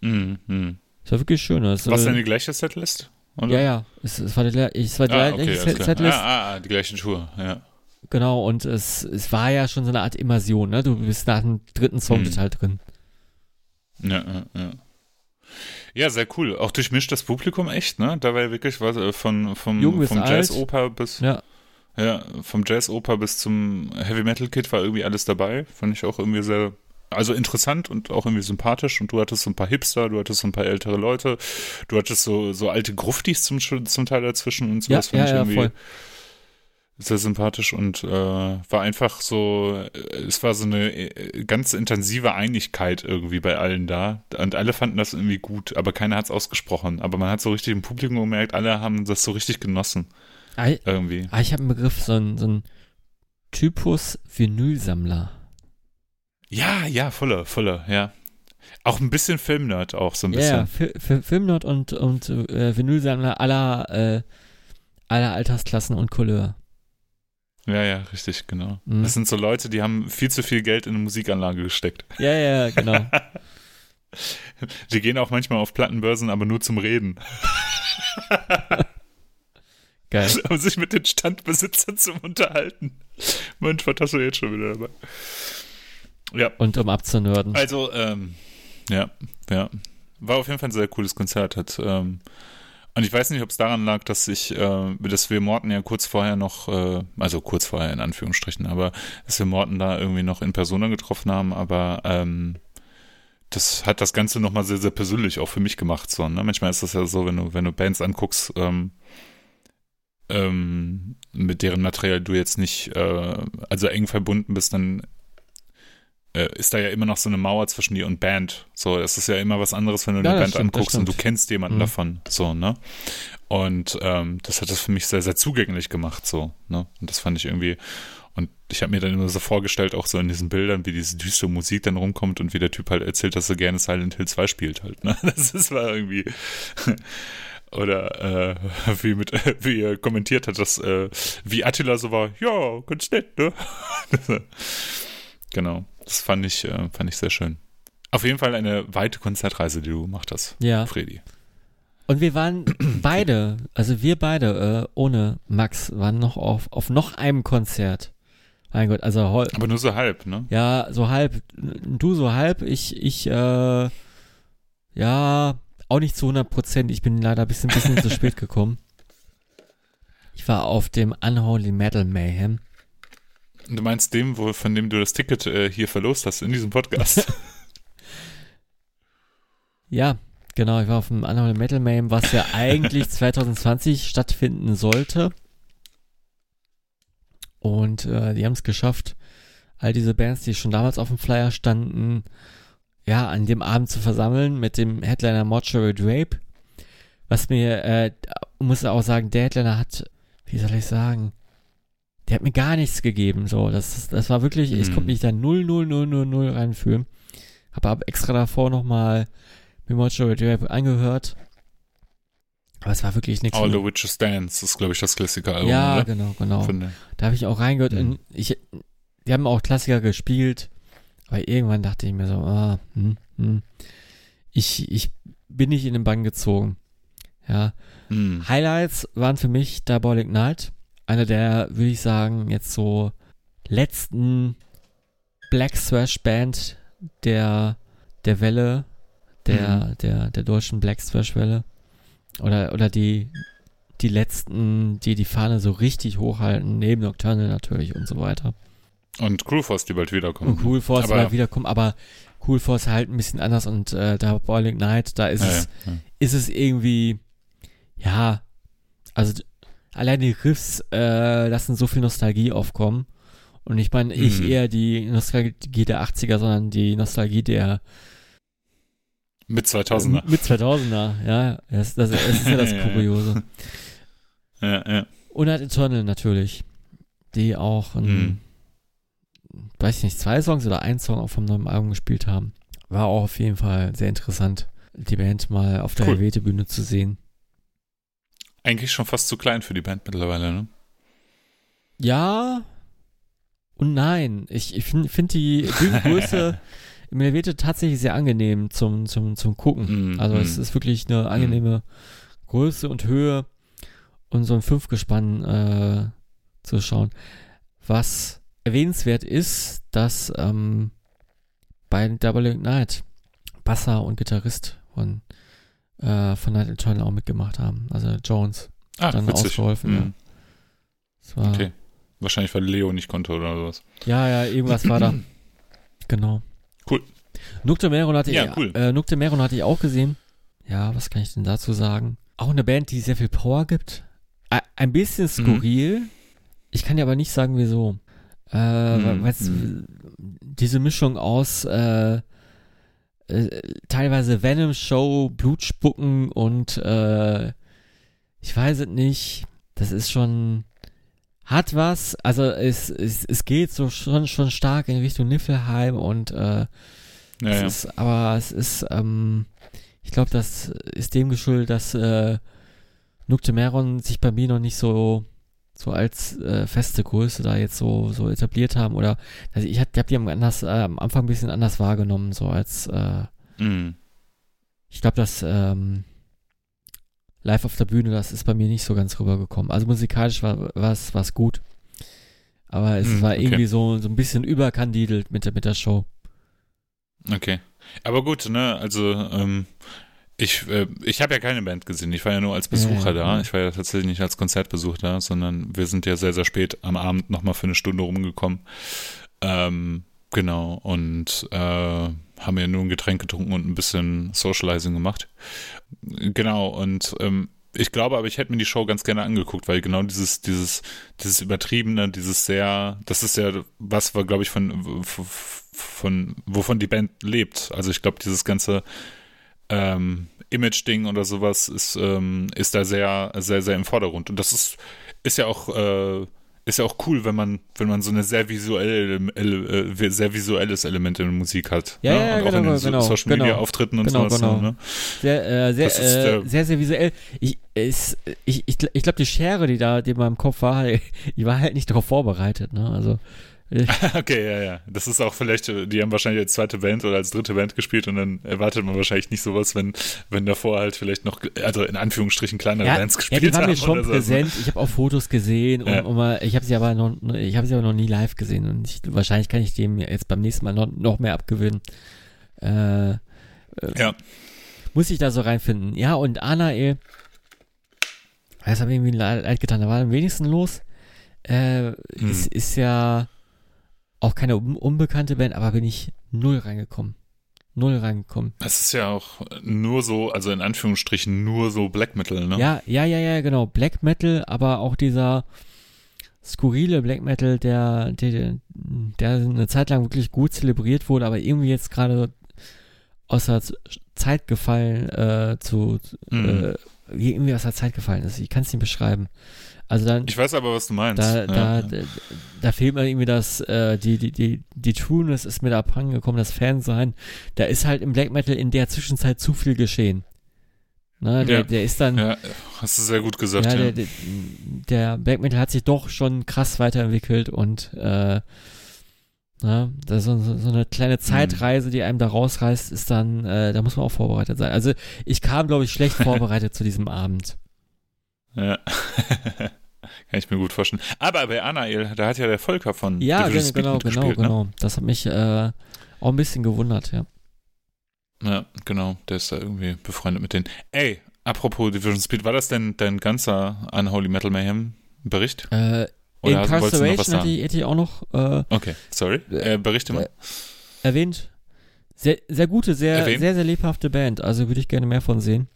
Mhm. Mhm. es war wirklich schön. Es, Was äh, denn die gleiche Setlist? Oder? Ja, ja. Es, es war die, es war die Ah, gleiche okay. Setlist. Ah, ah, die gleichen Schuhe, ja. Genau, und es, es war ja schon so eine Art Immersion, ne? Du bist nach dem dritten Song Hm. total drin. Ja, ja, ja. Ja, sehr cool. Auch durchmischt das Publikum echt, ne? Da war ja wirklich was äh, von, vom, vom. Jazz-Oper bis, Ja. Ja, vom Jazz-Oper bis zum Heavy-Metal-Kit war irgendwie alles dabei. Fand ich auch irgendwie sehr, also interessant und auch irgendwie sympathisch. Und du hattest so ein paar Hipster, du hattest so ein paar ältere Leute, du hattest so, so alte Gruftis zum, zum Teil dazwischen und Ja, sowas fand ja, ich ja, irgendwie voll. sehr sympathisch und äh, war einfach so, es war so eine äh, ganz intensive Einigkeit irgendwie bei allen da und alle fanden das irgendwie gut, aber keiner hat es ausgesprochen, aber man hat so richtig im Publikum gemerkt, alle haben das so richtig genossen Ah, ich- irgendwie. ah, ich habe einen Begriff, so ein, so ein Typus Vinylsammler. Ja, ja, voller, voller, ja. Auch ein bisschen Filmnerd auch so ein Ja, bisschen. ja, Fi- Fi- Filmnerd und, und äh, Vinylsammler aller, äh, aller Altersklassen und Couleur. Ja, ja, richtig, genau. Mhm. Das sind so Leute, die haben viel zu viel Geld in eine Musikanlage gesteckt. Ja, ja, genau. Die gehen auch manchmal auf Plattenbörsen, aber nur zum Reden. Geil. um sich mit den Standbesitzern zu unterhalten. Mensch, was hast du jetzt schon wieder dabei? Ja, Und um abzunörden. also, ähm, ja, ja. War auf jeden Fall ein sehr cooles Konzert. Hat, ähm, und ich weiß nicht, ob es daran lag, dass ich, äh, dass wir Morten ja kurz vorher noch, äh, also kurz vorher in Anführungsstrichen, aber dass wir Morten da irgendwie noch in Persona getroffen haben, aber ähm, das hat das Ganze nochmal sehr, sehr persönlich auch für mich gemacht. So, ne? Manchmal ist das ja so, wenn du, wenn du Bands anguckst, ähm, ähm, mit deren Material du jetzt nicht äh, also eng verbunden bist, dann äh, ist da ja immer noch so eine Mauer zwischen dir und Band. So, es ist ja immer was anderes, wenn du Ja, eine Band stimmt, anguckst und du kennst jemanden Mhm. davon. So, ne? Und ähm, das hat das für mich sehr, sehr zugänglich gemacht, so, ne? Und das fand ich irgendwie. Und ich habe mir dann immer so vorgestellt, auch so in diesen Bildern, wie diese düstere Musik dann rumkommt und wie der Typ halt erzählt, dass er gerne Silent Hill 2 spielt halt. Ne? Das ist war irgendwie. Oder äh, wie, mit, wie er kommentiert hat, dass äh, wie Attila so war, ja, ganz nett, ne? genau. Das fand ich, äh, fand ich sehr schön. Auf jeden Fall eine weite Konzertreise, die du gemacht hast, Ja. Fredi. Und wir waren beide, also wir beide, äh, ohne Max, waren noch auf, auf noch einem Konzert. Mein Gott, also Aber nur so halb, ne? ja, so halb, du so halb, ich, ich, äh, ja, auch nicht zu 100 Prozent. Ich bin leider ein bisschen, bisschen zu spät gekommen. Ich war auf dem Unholy Metal Mayhem. Du meinst dem, wo, von dem du das Ticket äh, hier verlost hast in diesem Podcast. Ja, genau, ich war auf dem Unholy Metal Mayhem, was ja eigentlich 2020 stattfinden sollte. Und äh, die haben es geschafft, all diese Bands, die schon damals auf dem Flyer standen, ja, an dem Abend zu versammeln mit dem Headliner Mortuary Drape. Was mir, äh, muss auch sagen, der Headliner hat, wie soll ich sagen, der hat mir gar nichts gegeben. So, das, das war wirklich, ich Mhm. konnte mich da 0, 0, 0, 0, 0 reinfühlen. Habe aber extra davor nochmal mir Mortuary Drape angehört. Aber es war wirklich nichts. All the. Witches Dance ist, glaube ich, das Klassiker-Album, ja, oder? genau, genau. Von der- Da habe ich auch reingehört. Mhm. In, ich, die haben auch Klassiker gespielt, aber irgendwann dachte ich mir so, ah, hm, hm. Ich, ich bin nicht in den Bann gezogen. Ja. Hm. Highlights waren für mich Diabolic Night. Eine der, würde ich sagen, jetzt so letzten Black Thrash Band der, der Welle, der, der, der deutschen Black Thrash Welle. Oder, oder die, die letzten, die die Fahne so richtig hochhalten, neben Nocturnal natürlich und so weiter. Und Crew Force, die bald wiederkommen. Und Cool Force Aber- mal wiederkommen, aber Cool Force halt ein bisschen anders und äh, da Boiling Night, da ist Ja, es, ja, ist es irgendwie, ja, also allein die Riffs äh, lassen so viel Nostalgie aufkommen Und ich meine, ich Mhm. eher die Nostalgie der 80er, sondern die Nostalgie der Mit 2000er. mit 2000er. Ja, das, das, das ist ja das. Kuriose. Ja, ja. Und halt Eternal natürlich, die auch, ein, Mhm. Weiß ich nicht, zwei Songs oder ein Song auch vom neuen Album gespielt haben. War auch auf jeden Fall sehr interessant, die Band mal auf der Cool. Helvete-Bühne zu sehen. Eigentlich schon fast zu klein für die Band mittlerweile, ne? Ja und nein. Ich, ich finde find die Bühnengröße im Helvete tatsächlich sehr angenehm zum, zum, zum Gucken. Mhm, Also mhm. es ist wirklich eine angenehme Größe und Höhe und so ein Fünfgespann äh, zu schauen. Was erwähnenswert ist, dass ähm, bei Double Ignite Basser und Gitarrist von, äh, von Night Eternal auch mitgemacht haben. Also Jones. Ah, dann witzig. ausgeholfen, Mhm. ja. Okay. Wahrscheinlich, weil Leo nicht konnte oder sowas. Ja, ja, irgendwas war da. Genau. Cool. Noctemero hatte, Ja, ich, cool. äh, Noctemero hatte ich auch gesehen. Ja, was kann ich denn dazu sagen? Auch eine Band, die sehr viel Power gibt. Ein bisschen skurril. Ich kann dir aber nicht sagen, wieso. Äh, Mhm, weil's, mhm. diese Mischung aus äh, äh, teilweise Venom-Show, Blutspucken und äh, ich weiß es nicht. Das ist schon hat was. Also es, es, es geht so schon schon stark in Richtung Niffelheim und äh, Ja, es ja. ist, aber es ist, ähm, ich glaube, das ist dem geschuldet, dass äh, Noctemeron sich bei mir noch nicht so so als äh, feste Größe da jetzt so so etabliert haben oder also ich habe hab die am, anders, äh, am Anfang ein bisschen anders wahrgenommen so als äh, Mhm. ich glaube, dass ähm, live auf der Bühne das ist bei mir nicht so ganz rübergekommen. Also musikalisch war was gut, aber es Hm, war okay. irgendwie so so ein bisschen überkandidelt mit der mit der Show. Okay. Aber gut, ne, also ähm, ich, äh, ich habe ja keine Band gesehen. Ich war ja nur als Besucher ja, da. Ich war ja tatsächlich nicht als Konzertbesuch da, sondern wir sind ja sehr, sehr spät am Abend nochmal für eine Stunde rumgekommen. Ähm, genau, und äh, haben ja nur ein Getränk getrunken und ein bisschen Socializing gemacht. Genau, und ähm, ich glaube aber, ich hätte mir die Show ganz gerne angeguckt, weil genau dieses, dieses, dieses Übertriebene, dieses sehr, das ist ja was, war, glaube ich, von, von, wovon die Band lebt. Also ich glaube, dieses ganze ähm, Image-Ding oder sowas ist, ähm, ist da sehr, sehr, sehr im Vordergrund. Und das ist, ist ja auch, äh, ist ja auch cool, wenn man, wenn man so eine sehr visuelle, äh, sehr visuelles Element in der Musik hat. Ja, ne? ja, und auch genau, in den so genau, Social Media genau. Auftritten und Genau, sowas. genau. Ne? Sehr, äh, sehr, ist äh, sehr, sehr visuell. Ich, ich, ich, ich glaube, die Schere, die da, die in meinem Kopf war, die war halt nicht darauf vorbereitet. Ne? Also Okay, ja, ja. Das ist auch vielleicht, äh, die haben wahrscheinlich als zweite Band oder als dritte Band gespielt und dann erwartet man wahrscheinlich nicht sowas, wenn, wenn davor halt vielleicht noch, also in Anführungsstrichen kleinere ja, Bands ja, gespielt die waren haben. mir schon oder so. präsent. Ich habe auch Fotos gesehen und, Ja. und mal, ich habe sie aber noch, ich habe sie aber noch nie live gesehen und ich, wahrscheinlich kann ich dem jetzt beim nächsten Mal noch, noch mehr abgewinnen. Äh, Ja, muss ich da so reinfinden. Ja, und Anael, das hat mir irgendwie leid, leid getan. Da war am wenigsten los. Äh, Hm. ist, ist ja auch keine un unbekannte Band, aber bin ich null reingekommen. Null reingekommen. es ist ja auch nur so, also in Anführungsstrichen nur so Black Metal, ne? Ja, ja, ja, ja, genau. Black Metal, aber auch dieser skurrile Black Metal, der, der, der eine Zeit lang wirklich gut zelebriert wurde, aber irgendwie jetzt gerade aus der Zeit gefallen äh, zu, Mhm. äh, irgendwie aus der Zeit gefallen ist. Ich kann es nicht beschreiben. Also dann, Ich weiß aber, was du meinst. da, ja. da, da, da fehlt mir irgendwie das, äh, die, die, die, die Trueness ist mir da abhanden gekommen, das Fansein. Da ist halt im Black Metal in der Zwischenzeit zu viel geschehen. Ne, der, Ja. der ist dann, ja, hast du sehr gut gesagt, ja, ja. der, der, der Black Metal hat sich doch schon krass weiterentwickelt und äh, da so, so so eine kleine Zeitreise, die einem da rausreißt, ist dann, äh, da muss man auch vorbereitet sein. Also ich kam, glaube ich, schlecht vorbereitet zu diesem Abend. ja. Kann ich mir gut vorstellen. Aber bei Anael, da hat ja der Volker von Ja, genau, genau, genau, ne? genau. Das hat mich äh, auch ein bisschen gewundert, ja. Ja, genau, der ist da irgendwie befreundet mit denen. Ey, apropos Division Speed, war das denn dein ganzer Unholy Metal Mayhem Bericht? Äh, Oder Incarceration sagen? ich, hätte ich auch noch äh, Okay, sorry. Äh, berichte mal. erwähnt. Sehr, sehr gute, sehr, Erwähnt? sehr, sehr lebhafte Band. Also würde ich gerne mehr von sehen.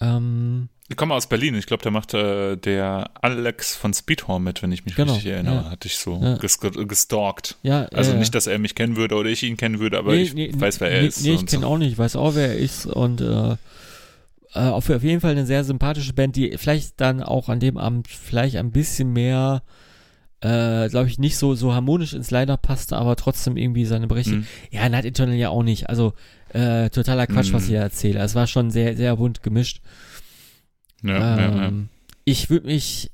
Ähm, Ich komme aus Berlin. Ich glaube, da macht äh, der Alex von Speedhorn mit, wenn ich mich Genau, richtig erinnere. ja. Hatte ich so Ja. ges gestalkt. Ja, Also äh, nicht, dass er mich kennen würde oder ich ihn kennen würde, aber nee, ich nee, weiß, wer er nee, ist. Nee, ich kenne so. auch nicht, ich weiß auch, wer er ist und äh, äh, auf, jeden Fall eine sehr sympathische Band, die vielleicht dann auch an dem Abend vielleicht ein bisschen mehr, äh, glaube ich, nicht so, so harmonisch ins Line-Up passte, aber trotzdem irgendwie seine Berichte. Mhm. Ja, Night Eternal ja auch nicht. Also äh, totaler Quatsch, was Mhm. ich hier erzähle. Es war schon sehr, sehr bunt gemischt. Ja, ja, ja. ähm, Ich würde mich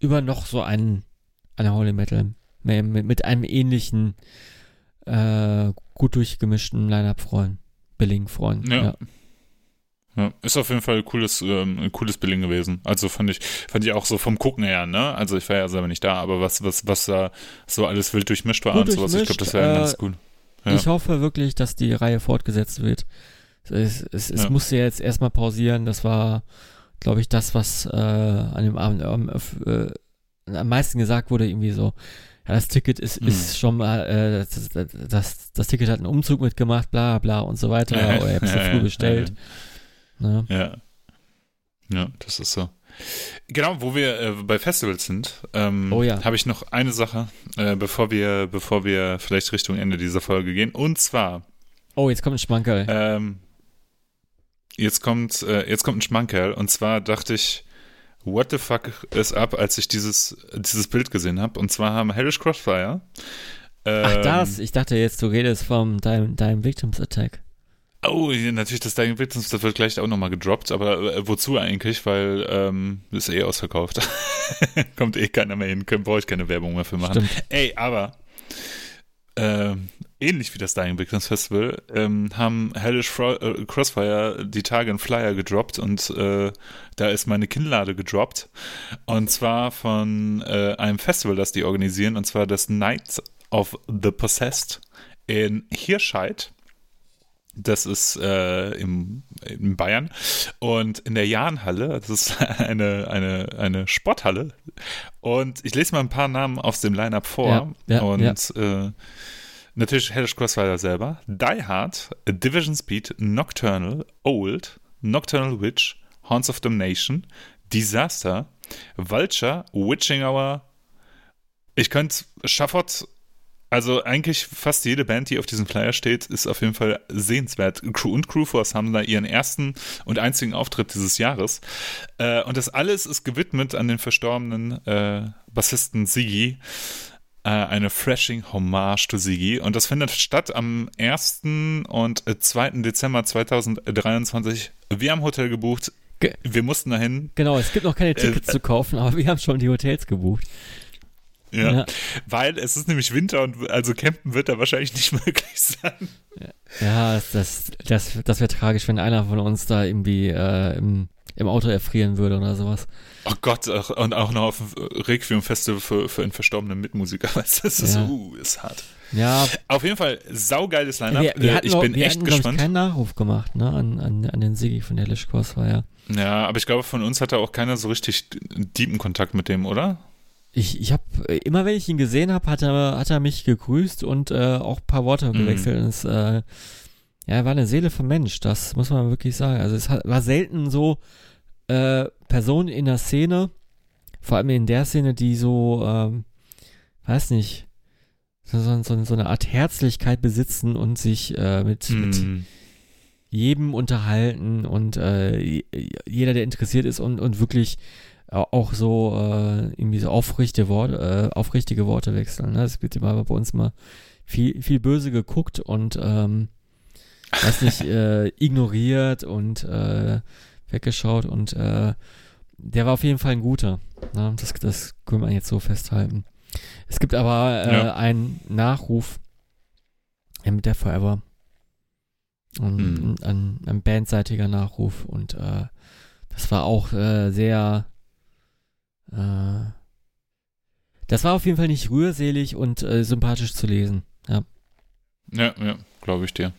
über noch so einen, eine Holy Metal mit, mit, mit einem ähnlichen, äh, gut durchgemischten Line-Up freuen. Billing freuen. Ja. Ja. Ja, ist auf jeden Fall ein cooles, ähm, ein cooles Billing gewesen. Also fand ich, fand ich auch so vom Gucken her, ne? Also ich war ja selber nicht da, aber was, was, was da so alles wild durchmischt war Gut und sowas, ich glaube, das wäre äh, ganz cool. Ja. Ich hoffe wirklich, dass die Reihe fortgesetzt wird. Es, es, es Ja. musste jetzt erstmal pausieren. Das war, glaube ich, das, was äh, an dem Abend am, äh, am meisten gesagt wurde. Irgendwie so, ja, das Ticket ist, Mhm. ist schon mal, äh, das, das, das, das Ticket hat einen Umzug mitgemacht, bla bla und so weiter. Ja, oder ihr habt es ja, ja, früh ja, bestellt. Ne? Ja. Ja, das ist so. Genau, wo wir äh, bei Festivals sind, ähm, Oh ja. habe ich noch eine Sache, äh, bevor wir, bevor wir vielleicht Richtung Ende dieser Folge gehen. Und zwar, Oh, jetzt kommt ein Schmankerl. ähm, jetzt kommt, äh, jetzt kommt ein Schmankerl. Und zwar dachte ich, what the fuck ist ab, als ich dieses, dieses Bild gesehen habe. Und zwar haben Hellish Crossfire. Ach, ähm, das? Ich dachte jetzt, du redest vom Deinem, deinem Victims Attack. Oh, natürlich, das Dying Victims, das wird gleich auch nochmal gedroppt, aber äh, wozu eigentlich? Weil ähm, ist eh ausverkauft. Kommt eh keiner mehr hin, können, brauche ich keine Werbung mehr für machen. Stimmt. Ey, aber ähm, ähnlich wie das Dying Victims Festival ähm, haben Hellish Fro äh, Crossfire die Tage einen Flyer gedroppt und äh, da ist meine Kinnlade gedroppt und zwar von äh, einem Festival, das die organisieren und zwar das Night of the Possessed in Hirscheid. Das ist äh, im, in Bayern. Und in der Jahnhalle, das ist eine, eine, eine Sporthalle. Und ich lese mal ein paar Namen aus dem Line-Up vor. Ja, ja, und ja. Äh, natürlich Hellish Crossfire selber. Die Hard, Division Speed, Nocturnal, Old, Nocturnal Witch, Haunts of Damnation, Disaster, Vulture, Witching Hour. Ich könnte Schafott also eigentlich fast jede Band, die auf diesem Flyer steht, ist auf jeden Fall sehenswert. Crew und Crewforce haben da ihren ersten und einzigen Auftritt dieses Jahres. Äh, und das alles ist gewidmet an den verstorbenen äh, Bassisten Siggi. Äh, eine freshing Hommage to Siggi. Und das findet statt am 1. und äh, 2. Dezember 2023. Wir haben Hotel gebucht. Ge- Wir mussten dahin. Genau, es gibt noch keine Tickets Äh, zu kaufen, aber wir haben schon die Hotels gebucht. Ja, Ja. Weil es ist nämlich Winter und also campen wird da wahrscheinlich nicht möglich sein. Ja, das, das, das, wäre tragisch, wenn einer von uns da irgendwie äh, im, im Auto erfrieren würde oder sowas. Oh Gott, ach, und auch noch auf dem Requiem-Festival für, für einen verstorbenen Mitmusiker. Das ist, Ja. uh, ist hart. Ja, Auf jeden Fall, saugeiles Line-Up. wir, wir Äh, hatten, ich bin wir echt hatten, glaub ich, gespannt. keinen Nachruf gemacht, ne, an, an, an den Sigi von der Lischkurs war ja. Ja, aber ich glaube, von uns hatte auch keiner so richtig deepen Kontakt mit dem, oder? Ich, ich habe immer wenn ich ihn gesehen habe, hat er, hat er mich gegrüßt und äh, auch ein paar Worte Mhm. gewechselt. Und es, äh, ja, er war eine Seele vom Mensch, das muss man wirklich sagen. Also es hat, war selten so äh, Personen in der Szene, vor allem in der Szene, die so, ähm, weiß nicht, so, so, so, eine Art Herzlichkeit besitzen und sich äh, mit, mit Hm. jedem unterhalten und äh, jeder, der interessiert ist und, und wirklich auch so äh, irgendwie so aufrichtige Worte, äh, aufrichtige Worte wechseln. Ne? Es wird immer bei uns mal viel, viel böse geguckt und ähm, weiß nicht, äh, ignoriert und äh, weggeschaut und äh, der war auf jeden Fall ein guter. Ne? Das, das können wir jetzt so festhalten. Es gibt aber äh, Ja. einen Nachruf mit der Forever. Und Mhm. ein, ein bandseitiger Nachruf und äh, das war auch äh, sehr äh, das war auf jeden Fall nicht rührselig und äh, sympathisch zu lesen. Ja. Ja, ja, glaube ich dir.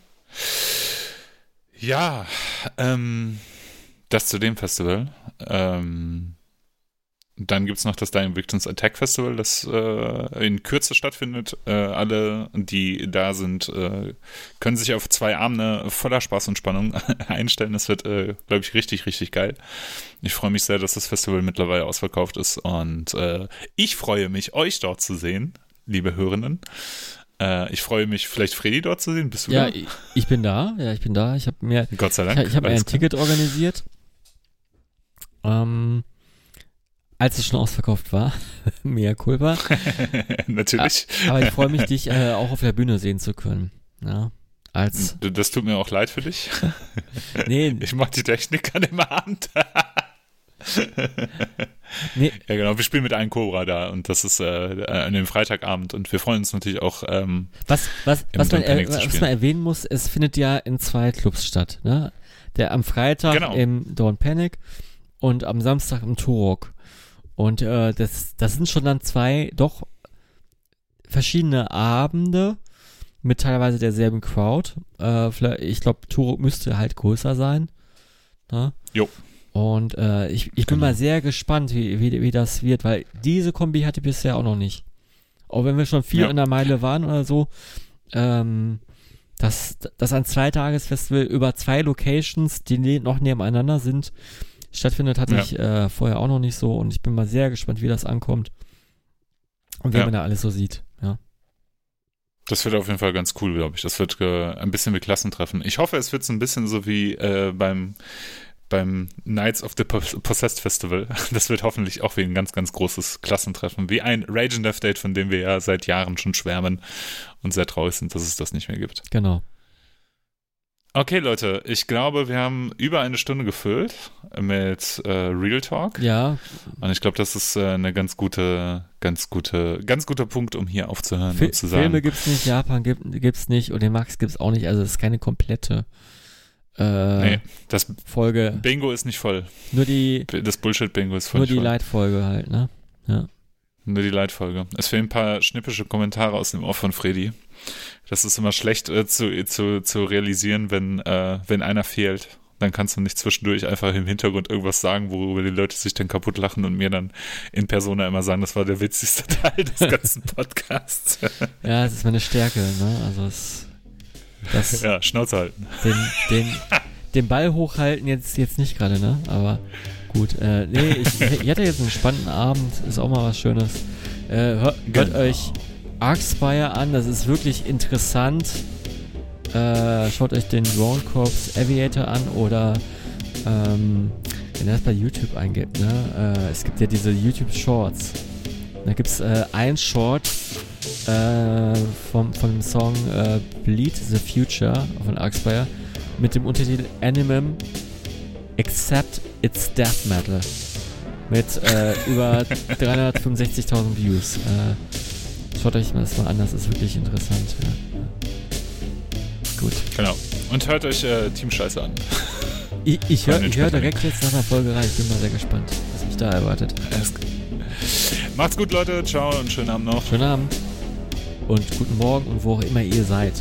Ja, ähm, das zu dem Festival. Ähm, Dann gibt es noch das Dying Victims Attack Festival, das äh, in Kürze stattfindet. Äh, alle, die da sind, äh, können sich auf zwei Abende voller Spaß und Spannung einstellen. Das wird, äh, glaube ich, richtig, richtig geil. Ich freue mich sehr, dass das Festival mittlerweile ausverkauft ist und äh, ich freue mich, euch dort zu sehen, liebe Hörenden. Äh, ich freue mich, vielleicht Freddy dort zu sehen. Bist du Ja, da? ich, ich bin da. Ja, ich bin da. Ich habe mir, Gott sei Dank. ich, ich habe mir ein klar. Ticket organisiert. Ähm, als es schon ausverkauft war. Mea culpa. Natürlich. Aber ich freue mich, dich äh, auch auf der Bühne sehen zu können. Ja. Als. Das tut mir auch leid für dich. Nee, Ich mach die Technik an dem Abend. nee, Ja, genau. Wir spielen mit einem Cobra da und das ist äh, an dem Freitagabend und wir freuen uns natürlich auch. Ähm, Was, was, was, man, Panic äh, was man erwähnen muss, es findet ja in zwei Clubs statt. Ne? Der am Freitag Genau. im Don't Panic und am Samstag im Turok. Und äh, das, das sind schon dann zwei doch verschiedene Abende mit teilweise derselben Crowd. Äh, vielleicht, ich glaube, Turok müsste halt größer sein. Ne? Jo. Und äh, ich, ich bin Genau. mal sehr gespannt, wie, wie, wie das wird, weil diese Kombi hatte ich bisher auch noch nicht. Auch wenn wir schon viel Ja. in der Meile waren oder so, ähm, dass, dass ein Zweitagesfestival über zwei Locations, die ne noch nebeneinander sind, stattfindet, hatte Ja. ich äh, vorher auch noch nicht so und ich bin mal sehr gespannt, wie das ankommt und wer Ja. man da alles so sieht. Ja. das wird auf jeden Fall ganz cool, glaube ich. Das wird äh, ein bisschen wie Klassentreffen. Ich hoffe, es wird so ein bisschen so wie äh, beim beim Nights of the Pos- Possessed Festival. Das wird hoffentlich auch wie ein ganz, ganz großes Klassentreffen. Wie ein Rage and Death Date, von dem wir ja seit Jahren schon schwärmen und sehr traurig sind, dass es das nicht mehr gibt. Genau. Okay, Leute, ich glaube, wir haben über eine Stunde gefüllt mit äh, Real Talk. Ja, Und ich glaube, das ist äh, eine ganz gute, ganz gute, ganz guter Punkt, um hier aufzuhören Fi und zu sagen. Filme gibt's nicht, Japan gibt, gibt's nicht und den Max gibt's auch nicht, also es ist keine komplette äh, nee, das Folge. Bingo ist nicht voll. Nur die, Das Bullshit-Bingo ist voll. nur die voll. Leitfolge halt, ne? Ja. Nur die Leitfolge. Es fehlen ein paar schnippische Kommentare aus dem Ohr von Freddy. Das ist immer schlecht äh, zu, zu, zu realisieren, wenn, äh, wenn einer fehlt. Dann kannst du nicht zwischendurch einfach im Hintergrund irgendwas sagen, worüber die Leute sich dann kaputt lachen und mir dann in Persona immer sagen, das war der witzigste Teil des ganzen Podcasts. Ja, es ist meine Stärke, ne? Also es, das, ja, Schnauze halten. den, den, den Ball hochhalten jetzt, jetzt nicht gerade, ne? Aber gut, äh, nee, ich, ich hatte jetzt einen spannenden Abend, ist auch mal was Schönes. Äh, hört, hört Genau. euch Arkspire an, das ist wirklich interessant. Äh, schaut euch den Drone Corps Aviator an oder ähm, wenn ihr das bei YouTube eingibt, ne? Äh, es gibt ja diese YouTube Shorts. Da gibt es äh, ein Short äh, vom, vom dem Song äh, Bleed the Future von Arkspire mit dem Untertitel Animum Except It's Death Metal. Mit äh, über 365.000 Views. Schaut euch das mal an, das ist wirklich interessant. Ja. Gut. Genau. Und hört euch äh, Team Scheiße an. Ich, ich höre hör direkt jetzt nach der Folge rein. Ich bin mal sehr gespannt, was mich da erwartet. Macht's gut, Leute. Ciao und schönen Abend noch. Schönen Abend und guten Morgen und wo auch immer ihr seid.